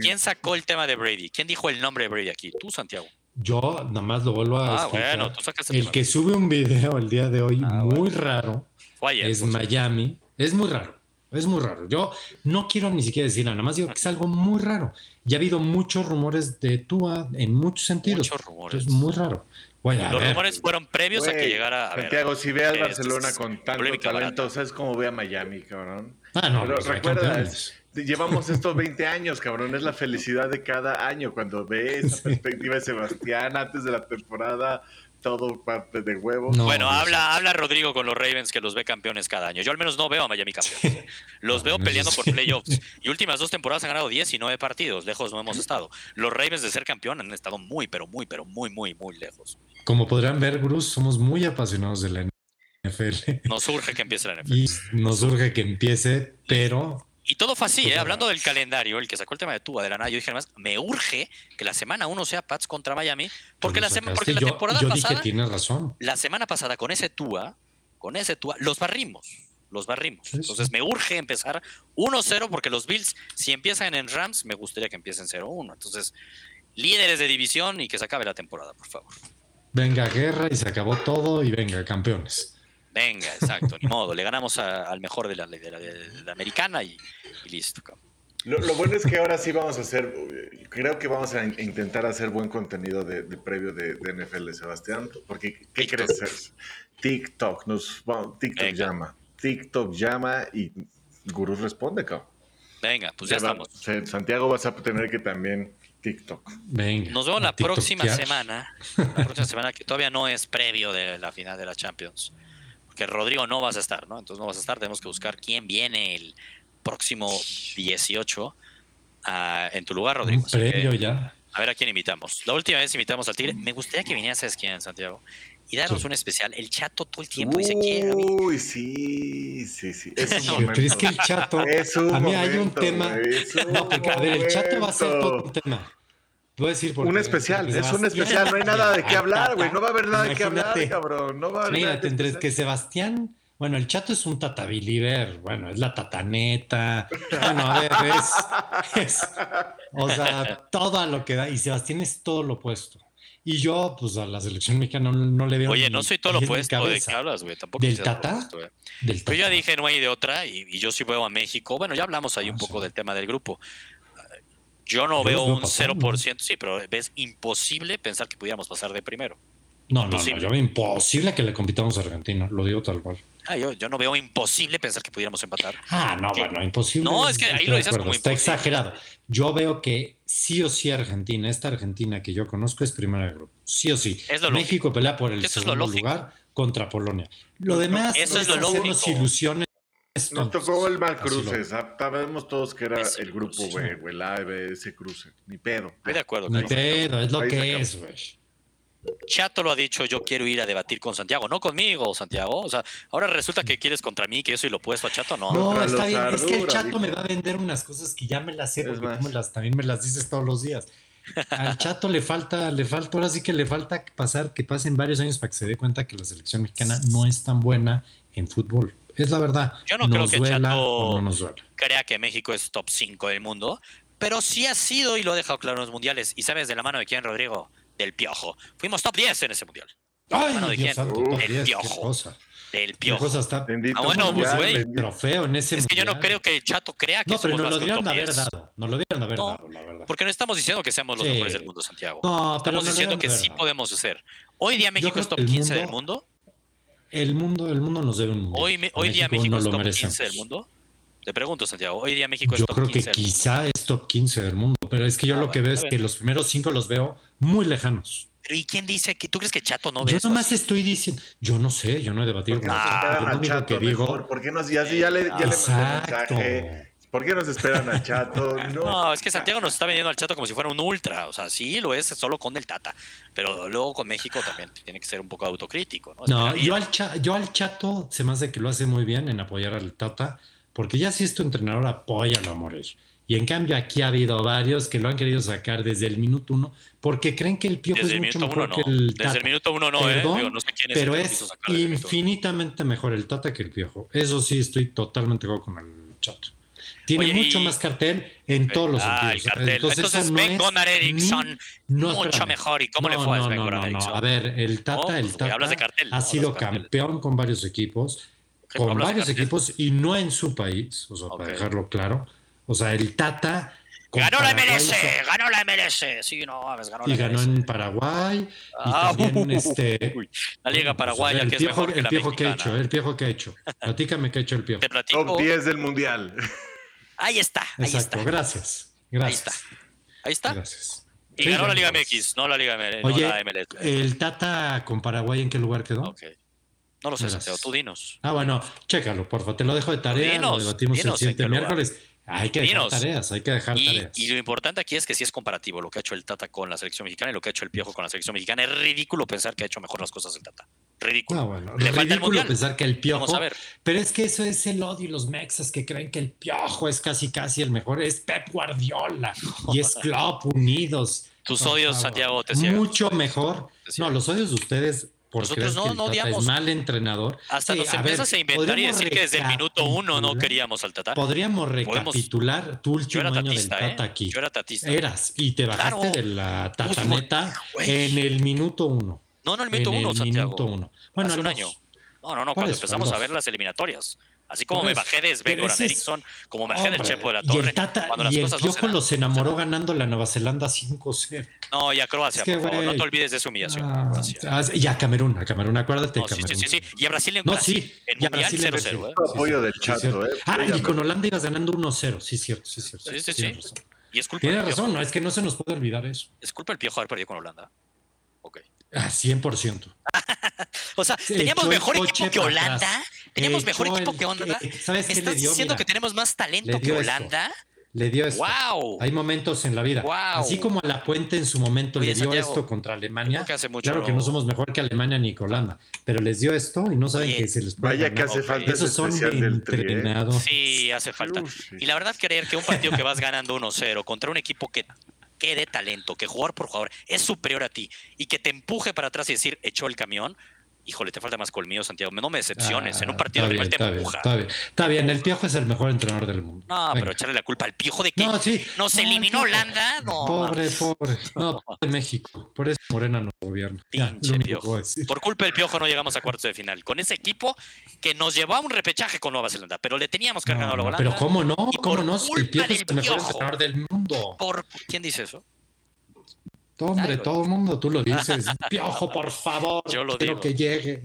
¿Quién sacó el tema de Brady? ¿Quién dijo el nombre de Brady aquí? Tú, Santiago. Yo nada más lo vuelvo a Ah, bueno, tú el que sube un video el día de hoy Ah, muy raro ayer, es. Miami. Es muy raro. Es muy raro. Yo no quiero ni siquiera decir nada, nada más digo que es algo muy raro. Ya ha habido muchos rumores de Tua en muchos sentidos. Muchos rumores. Es muy raro. Bueno, Los ver, rumores fueron previos a que llegara a ver. Santiago, si ve al eh, Barcelona es con tanto talento, barata. ¿sabes cómo ve a Miami, cabrón? Ah, no, Pero los recuerda, campeones. llevamos estos 20 años, cabrón. Es la felicidad de cada año cuando ves esa Sí. perspectiva de Sebastián antes de la temporada, todo parte de huevo. No, Bueno, Dios. habla, habla Rodrigo con los Ravens que los ve campeones cada año. Yo al menos no veo a Miami campeones. Los veo peleando por playoffs. Y últimas dos temporadas han ganado 10 y 9 partidos. Lejos no hemos estado. Los Ravens de ser campeón han estado muy, pero muy, pero muy, muy, muy lejos. Como podrán ver, Bruce, somos muy apasionados de la NFL Nos urge que empiece la NFL. y nos urge que empiece, pero Y todo fue así, ¿eh? Total. hablando del calendario, el que sacó el tema de Tuba de la nada, yo dije además, me urge que la semana 1 sea Pats contra Miami, porque tú la, sema- porque la yo, temporada yo pasada, dije, tienes razón. la semana pasada con ese Tua, con ese Tua, los barrimos, los barrimos. Sí, sí. Entonces me urge empezar 1-0 porque los Bills, si empiezan en Rams, me gustaría que empiecen 0-1. Entonces, líderes de división y que se acabe la temporada, por favor. Venga, guerra y se acabó todo y venga, campeones. Venga, exacto, ni modo. Le ganamos a- al mejor de la, de la- de la americana y, y listo. cabrón. Lo, lo bueno es que ahora sí vamos a hacer, creo que vamos a in- intentar hacer buen contenido de, de previo de, de NFL, Sebastián, porque ¿qué TikTok. crees? TikTok, nos, bueno, TikTok Venga. llama, TikTok llama y Gurú responde, cabrón. Venga, pues ya estamos. Santiago vas a tener que también TikTok. Venga. Nos vemos la próxima semana. La próxima semana que todavía no es previo de la final de la Champions. Porque Rodrigo no vas a estar, ¿no? Entonces no vas a estar. Tenemos que buscar quién viene el próximo 18 ah, en tu lugar, Rodrigo. Un Así que, premio ya. a ver a quién invitamos. La última vez invitamos al Tigre. Me gustaría que viniera, ¿sabes quién, Santiago? Y darnos Sí. un especial. El chato todo el tiempo dice quién. a mí- Uy, sí, sí, sí. Es un Sí, momento. pero es que el chato, Es un a mí hay un tema. güey, es un No, porque a ver, el chato va a ser todo un tema. Voy a decir por Un especial, es un especial, no hay nada de qué hablar, güey. No va a haber nada de qué hablar, Imagínate. cabrón. No va a haber nada Mira, tendrás especial. que Sebastián, bueno, el chato es un tatabiliver, bueno, es la tataneta, bueno, a ver, es, es- o sea, todo a lo que da, y Sebastián es todo lo opuesto. Y yo, pues a la selección mexicana no, no le veo. Oye, ni no soy todo lo opuesto. ¿De qué hablas, güey? Tampoco ¿Del soy todo lo Tata? opuesto, eh. Del Pero yo ya dije, no hay de otra, y, y yo sí veo a México. Bueno, ya hablamos ahí Ah, un poco sí. del tema del grupo. Yo no Yo veo un pasando. 0%, sí, pero es imposible pensar que pudiéramos pasar de primero. No, no, no, yo veo imposible que le compitamos a Argentina, lo digo tal cual. Ah, yo, yo no veo imposible pensar que pudiéramos empatar. Ah, no, ¿Qué? bueno, imposible. No, es que ahí lo dices como Está imposible. exagerado. Yo veo que sí o sí Argentina, esta Argentina que yo conozco es primera de grupo. Sí o sí. Es lo México pelea por el Eso segundo lugar contra Polonia. Lo demás Eso es lo lógico. ilusiones. Nos tocó el mal cruce. Sabemos todos que era el grupo. B, güey, el A, B, ese cruce. Ni pedo. Estoy de acuerdo. Ni con eso. pedo, es lo que es, güey. Chato lo ha dicho, yo quiero ir a debatir con Santiago, no conmigo, Santiago. O sea, ahora resulta que quieres contra mí, que yo soy lo opuesto a Chato, no. No, está bien. Es que el chato dijo. me va a vender unas cosas que ya me las sé, porque más. tú me las, también me las dices todos los días. Al chato le falta, le falta, ahora sí que le falta pasar, que pasen varios años para que se dé cuenta que la selección mexicana no es tan buena en fútbol. Es la verdad. Yo no creo nos que el duela Chato- no. Crea que México es top 5 del mundo, pero sí ha sido y lo ha dejado claro en los mundiales. ¿Y sabes de la mano de quién, Rodrigo? Del Piojo. Fuimos top 10 en ese mundial. Ay, Mano de quién? santo, Uf, top el 10, qué Piojo. cosa. Del Piojo. cosa está. Ah, bueno, mundial, pues, güey. Trofeo en ese Es que yo no mundial. creo que el Chato crea que No, pero somos nos lo que dieron haber 10. dado. Nos lo dieron haber No, dado, la verdad. Porque no estamos diciendo que seamos los Sí. mejores del mundo, Santiago. No, pero Estamos diciendo que sí podemos hacer. Hoy día México creo es top que el 15 del mundo. El mundo, el mundo nos debe un mundial. Hoy, me- hoy día México México no es lo top merecemos. 15 del mundo. Te pregunto, Santiago. Hoy día México es Yo top creo que 15 del mundo. quizá es top 15 del mundo, pero es que yo Ah, lo que veo es que los primeros cinco los veo muy lejanos. Pero ¿y quién dice que tú crees que Chato no ve Yo nomás así? estoy diciendo, yo no sé, yo no he debatido ¿Por qué con Ah, esperan Yo lo único Chato que digo, mejor? ¿Por qué nos, ya, ya le, ya le mandé Exacto. mensaje? ¿Por qué nos esperan a Chato? No, No, es que Santiago nos está vendiendo al Chato como si fuera un ultra. O sea, sí lo es solo con el Tata. Pero luego con México también tiene que ser un poco autocrítico. No, yo al, cha- yo al chato se me hace que lo hace muy bien en apoyar al Tata, porque ya si es tu entrenador, apóyalo a morir. Y en cambio aquí ha habido varios que lo han querido sacar desde el minuto uno, porque creen que el piojo Desde es mucho mejor uno no. que el Desde Tata. el minuto uno no, ¿eh? Perdón, Digo, no sé quién es pero es desde infinitamente mejor el Tata que el Piojo. Eso sí, estoy totalmente de acuerdo con el Chato. Tiene Oye, mucho y- más cartel en todos los Ah, sentidos. el cartel. Entonces, eso no Ben es Gunnar Eriksson, ni- no, mucho espérame. mejor. ¿Y cómo le No, fue a no, no. Eriksson? A ver, el Tata, No, el Tata hablas de cartel, ha sido Hablas de cartel. campeón con varios equipos, ¿Qué con varios equipos y no en su país, o sea, Ok. para dejarlo claro. O sea, el Tata Ganó la MLS, ganó la MLS. Sí, no mames, ganó la y ganó MLS. en Paraguay Ah, y también uy, este uy, la liga Pues, paraguaya a ver, que el es mejor que el la piojo que ha hecho, el piojo que ha hecho. Platícame qué ha hecho el piojo. Te platico. Top 10 del mundial. Ahí está, ahí Exacto, está. gracias. Ahí Gracias. está. Ahí está. Gracias. Y Sí, ganó ya la Liga MX, no la Liga ML, no la MLS. el Tata con Paraguay, ¿en qué lugar quedó? Ok. No lo sé. Santiago, tú dinos. Ah, bueno, chécalo, porfa. Te lo dejo de tarea. Dinos, lo debatimos dinos el siguiente miércoles. Hay que dejar Dinos. tareas, hay que dejar Y, tareas. y lo importante aquí es que sí es comparativo lo que ha hecho el Tata con la selección mexicana y lo que ha hecho el Piojo con la selección mexicana. Es ridículo pensar que ha hecho mejor las cosas el Tata. Ridículo. Ah, bueno, Le falta el ridículo pensar que el piojo. Vamos a ver. Pero es que eso es el odio y los mexas que creen que el piojo es casi casi el mejor. Es Pep Guardiola y es Klopp unidos. Tus odios. Santiago, te. Mucho mejor. No, los odios de ustedes por Nosotros no, que no Tata odiamos. es mal entrenador. Hasta Sí, nos a ver, a inventar y decir que desde el minuto uno no queríamos al Tata. Podríamos Podemos- recapitular tu Yo último año del tatista, Tata ¿eh? aquí. Yo era tatista. Eras y te bajaste Claro. de la tataneta en el minuto uno. No, no, el minuto en uno, el Santiago. minuto uno. Bueno, Hace un año. No, no, no, cuando eso, empezamos a ver las eliminatorias. Así como me bajé de es- Eriksson, como me bajé del Chepo de la y Torre. el Tata cuando las y el cosas no los enamoró ganando la Nueva Zelanda 5-0. No, y a Croacia, Es que, por favor. No te olvides de esa humillación. Ah, ah, y a Camerún, a Camerún, acuérdate No, de sí, sí, Camerún. sí, sí. Y a Brasil en No, Brasil. sí, En y Brasil en 0-0, Brasil. ¿eh? Apoyo del Sí, chato. ¿eh? Ah, y con Holanda ibas ganando 1-0. Sí, cierto, sí, cierto. Sí, sí, sí. Tienes razón. Y es culpa razón, no, es que no se nos puede olvidar eso. Es culpa del Piojo haber perdido con Holanda. Ok. Ah, 100%. O sea, Se teníamos echó mejor equipo que Holanda. atrás. Teníamos mejor equipo el- que Holanda. ¿Sabes ¿Me qué le estás dio? diciendo Mira, que tenemos más talento le que esto. Holanda? Le dio esto. ¡Wow! Hay momentos en la vida. Así como a La Puente en su momento Oye, le dio Santiago, esto contra Alemania. creo que hace mucho claro que no- somos mejor que Alemania ni que Holanda, pero les dio esto y no saben Oye, que se les puede Vaya que hace Ok. falta Esos son ¿eh? entrenados. Sí, hace falta. Uf, sí. Y la verdad, creer que un partido que vas ganando 1-0 contra un equipo que que de talento, que jugador por jugador es superior a ti y que te empuje para atrás y decir, echó el camión, híjole, te falta más colmillo, Santiago. No me decepciones. en un Ah, partido está rival bien, te está bien, está bien. Está bien, el Piojo es el mejor entrenador del mundo. No, Venga. pero echarle la culpa al piojo de que No, sí. nos No, el eliminó. Holanda. No, Pobre, pobre. No, de México. Por eso Morena no gobierna. Pinche piojo. Por culpa del piojo no llegamos a cuartos de final. Con ese equipo que nos llevó a un repechaje con Nueva Zelanda, pero le teníamos haber No, a no, Holanda. pero cómo no, cómo no, el Piojo es el mejor entrenador del mundo. Por... ¿Quién dice eso? Hombre, todo el mundo, tú lo dices. Piojo, por favor. Yo lo quiero digo. que llegue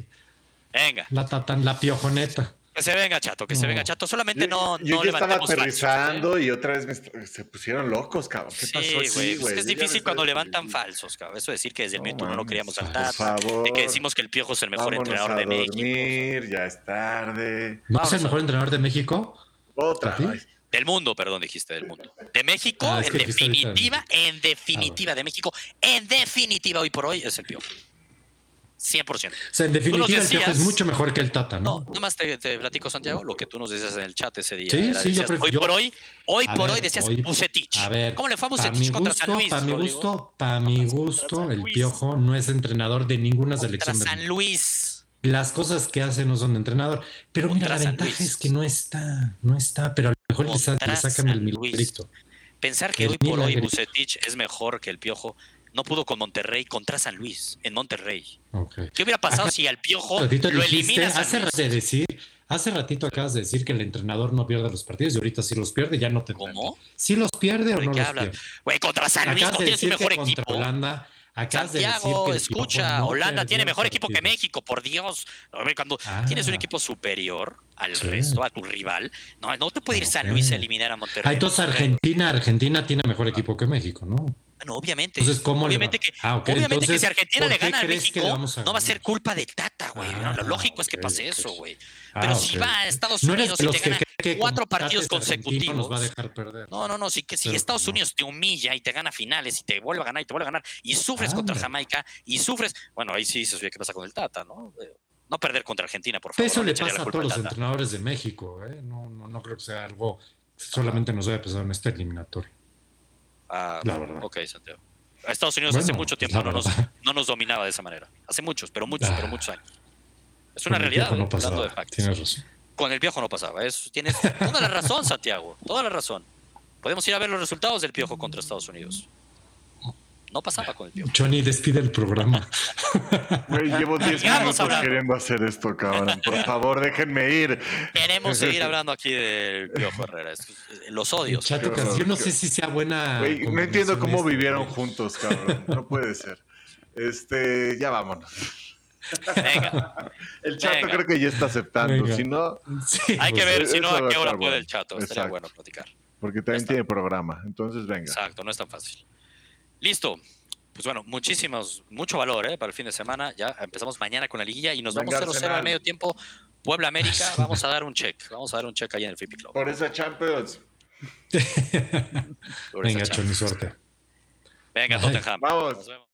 Venga, la tatan, la piojoneta. que se venga chato, que se venga chato. Solamente no, yo no ya estaba falsos, ¿eh? aterrizando y otra vez me est- se pusieron locos, cabrón. ¿Qué Sí, pasó pues es Yo difícil cuando levantan falsos, cabrón. Eso decir que desde el minuto no mames, queríamos por saltar. favor. De que decimos que el piojo es el mejor Vámonos entrenador a de México. dormir, ya es tarde. ¿No es el mejor entrenador de México? Otra. ¿Sí? Del mundo, perdón, dijiste del mundo. De México, Ah, en definitiva, en definitiva, de México, en definitiva, hoy por hoy es el piojo. 100%. O sea, en definitiva, el Piojo es mucho mejor que el Tata, No, ¿no? nada más te, te platico, Santiago, lo que tú nos decías en el chat ese día. Sí, Era, sí, yo prefiero- hoy por hoy, hoy por ver, hoy decías hoy- Bucetich. A ver, ¿Cómo le fue a para Bucetich mi contra gusto, San Luis? para mi gusto, para mi gusto, el. Piojo no es entrenador de ninguna Contra selección. San. Luis. Las cosas que hace no son de entrenador. Pero mira, la San ventaja Luis. es que no está, no está, pero a lo mejor le, sacan el milagrito. Pensar que El hoy por hoy milagro. Bucetich es mejor que el Piojo. No pudo con Monterrey contra San Luis, en Monterrey. ¿Qué hubiera pasado si al Piojo lo dijiste, elimina San hace, de decir, hace ratito acabas de decir que el entrenador no pierde los partidos y ahorita sí los pierde, ya no te. ¿Cómo? ¿Sí los pierde o ¿De no los hablas? pierde? Güey, contra San Luis no de tiene su decir que mejor equipo. Holanda, acabas de decir Santiago, que escucha, no Holanda tiene mejor equipo que. México, por Dios. Cuando Ah. tienes un equipo superior al Sí. resto, a tu rival, no, no te puede ir San. Luis a eliminar a Monterrey. Ah, entonces Argentina, Argentina tiene mejor equipo que México, ¿no? Bueno, obviamente. Entonces, ¿cómo obviamente que, Ah, obviamente que si Argentina ¿por le gana a México, a no va a ser culpa de Tata, güey. Ah, lo lógico es que pase eso, güey. Ah, Pero si va a Estados No Unidos y te gana que cuatro partidos consecutivos. Nos va a dejar perder. No, no, no, sí que si Pero Estados no. Unidos te humilla y te gana finales y te vuelve a ganar y te vuelve a ganar y sufres contra. Jamaica y sufres, bueno, ahí sí dices, oye, ¿qué pasa con el Tata, no? Eh, No perder contra Argentina, por favor. Eso no le pasa a todos los entrenadores de México, ¿eh? No, no, no creo que sea algo solamente nos haya pasado en este eliminatorio. Ah, La verdad. Ok, Santiago. A Estados Unidos hace mucho tiempo no nos, no nos dominaba de esa manera. Hace muchos, pero muchos, Ah. pero muchos años. Es una realidad. No hablando pasaba, de facts. Tienes razón. Con el Piojo no pasaba. Es, tienes toda la razón, Santiago. Toda la razón. Podemos ir a ver los resultados del Piojo contra Estados Unidos. No pasaba con el Piojo. Johnny, despide el programa. Güey, llevo 10 Sigamos minutos hablando. queriendo hacer esto, cabrón. Por favor, déjenme ir. Queremos seguir hablando aquí del Piojo Herrera. Es- Los odios. Chato, yo no qué- sé si sea buena. Güey, no entiendo cómo esto, vivieron güey. juntos, cabrón. No puede ser. Este, ya vámonos. Venga. El chato Venga. creo que ya está aceptando. Venga. Si no, Sí, Hay que ver si no a qué hora puede bueno. el chato. Estaría Exacto. bueno platicar. porque también tiene programa. Entonces, venga. Exacto, no es tan fácil. Listo. Pues bueno, muchísimos, mucho valor ¿eh? para el fin de semana. Ya empezamos mañana con la liguilla y nos Venga, vamos 0-0 Arsenal. al medio tiempo. Puebla América, vamos a dar un check. Vamos a dar un check ahí en el Flippy Club. Por esa Champions. Por Venga, Johnny, chance. suerte. Venga. Tottenham. Vamos. Nos vemos.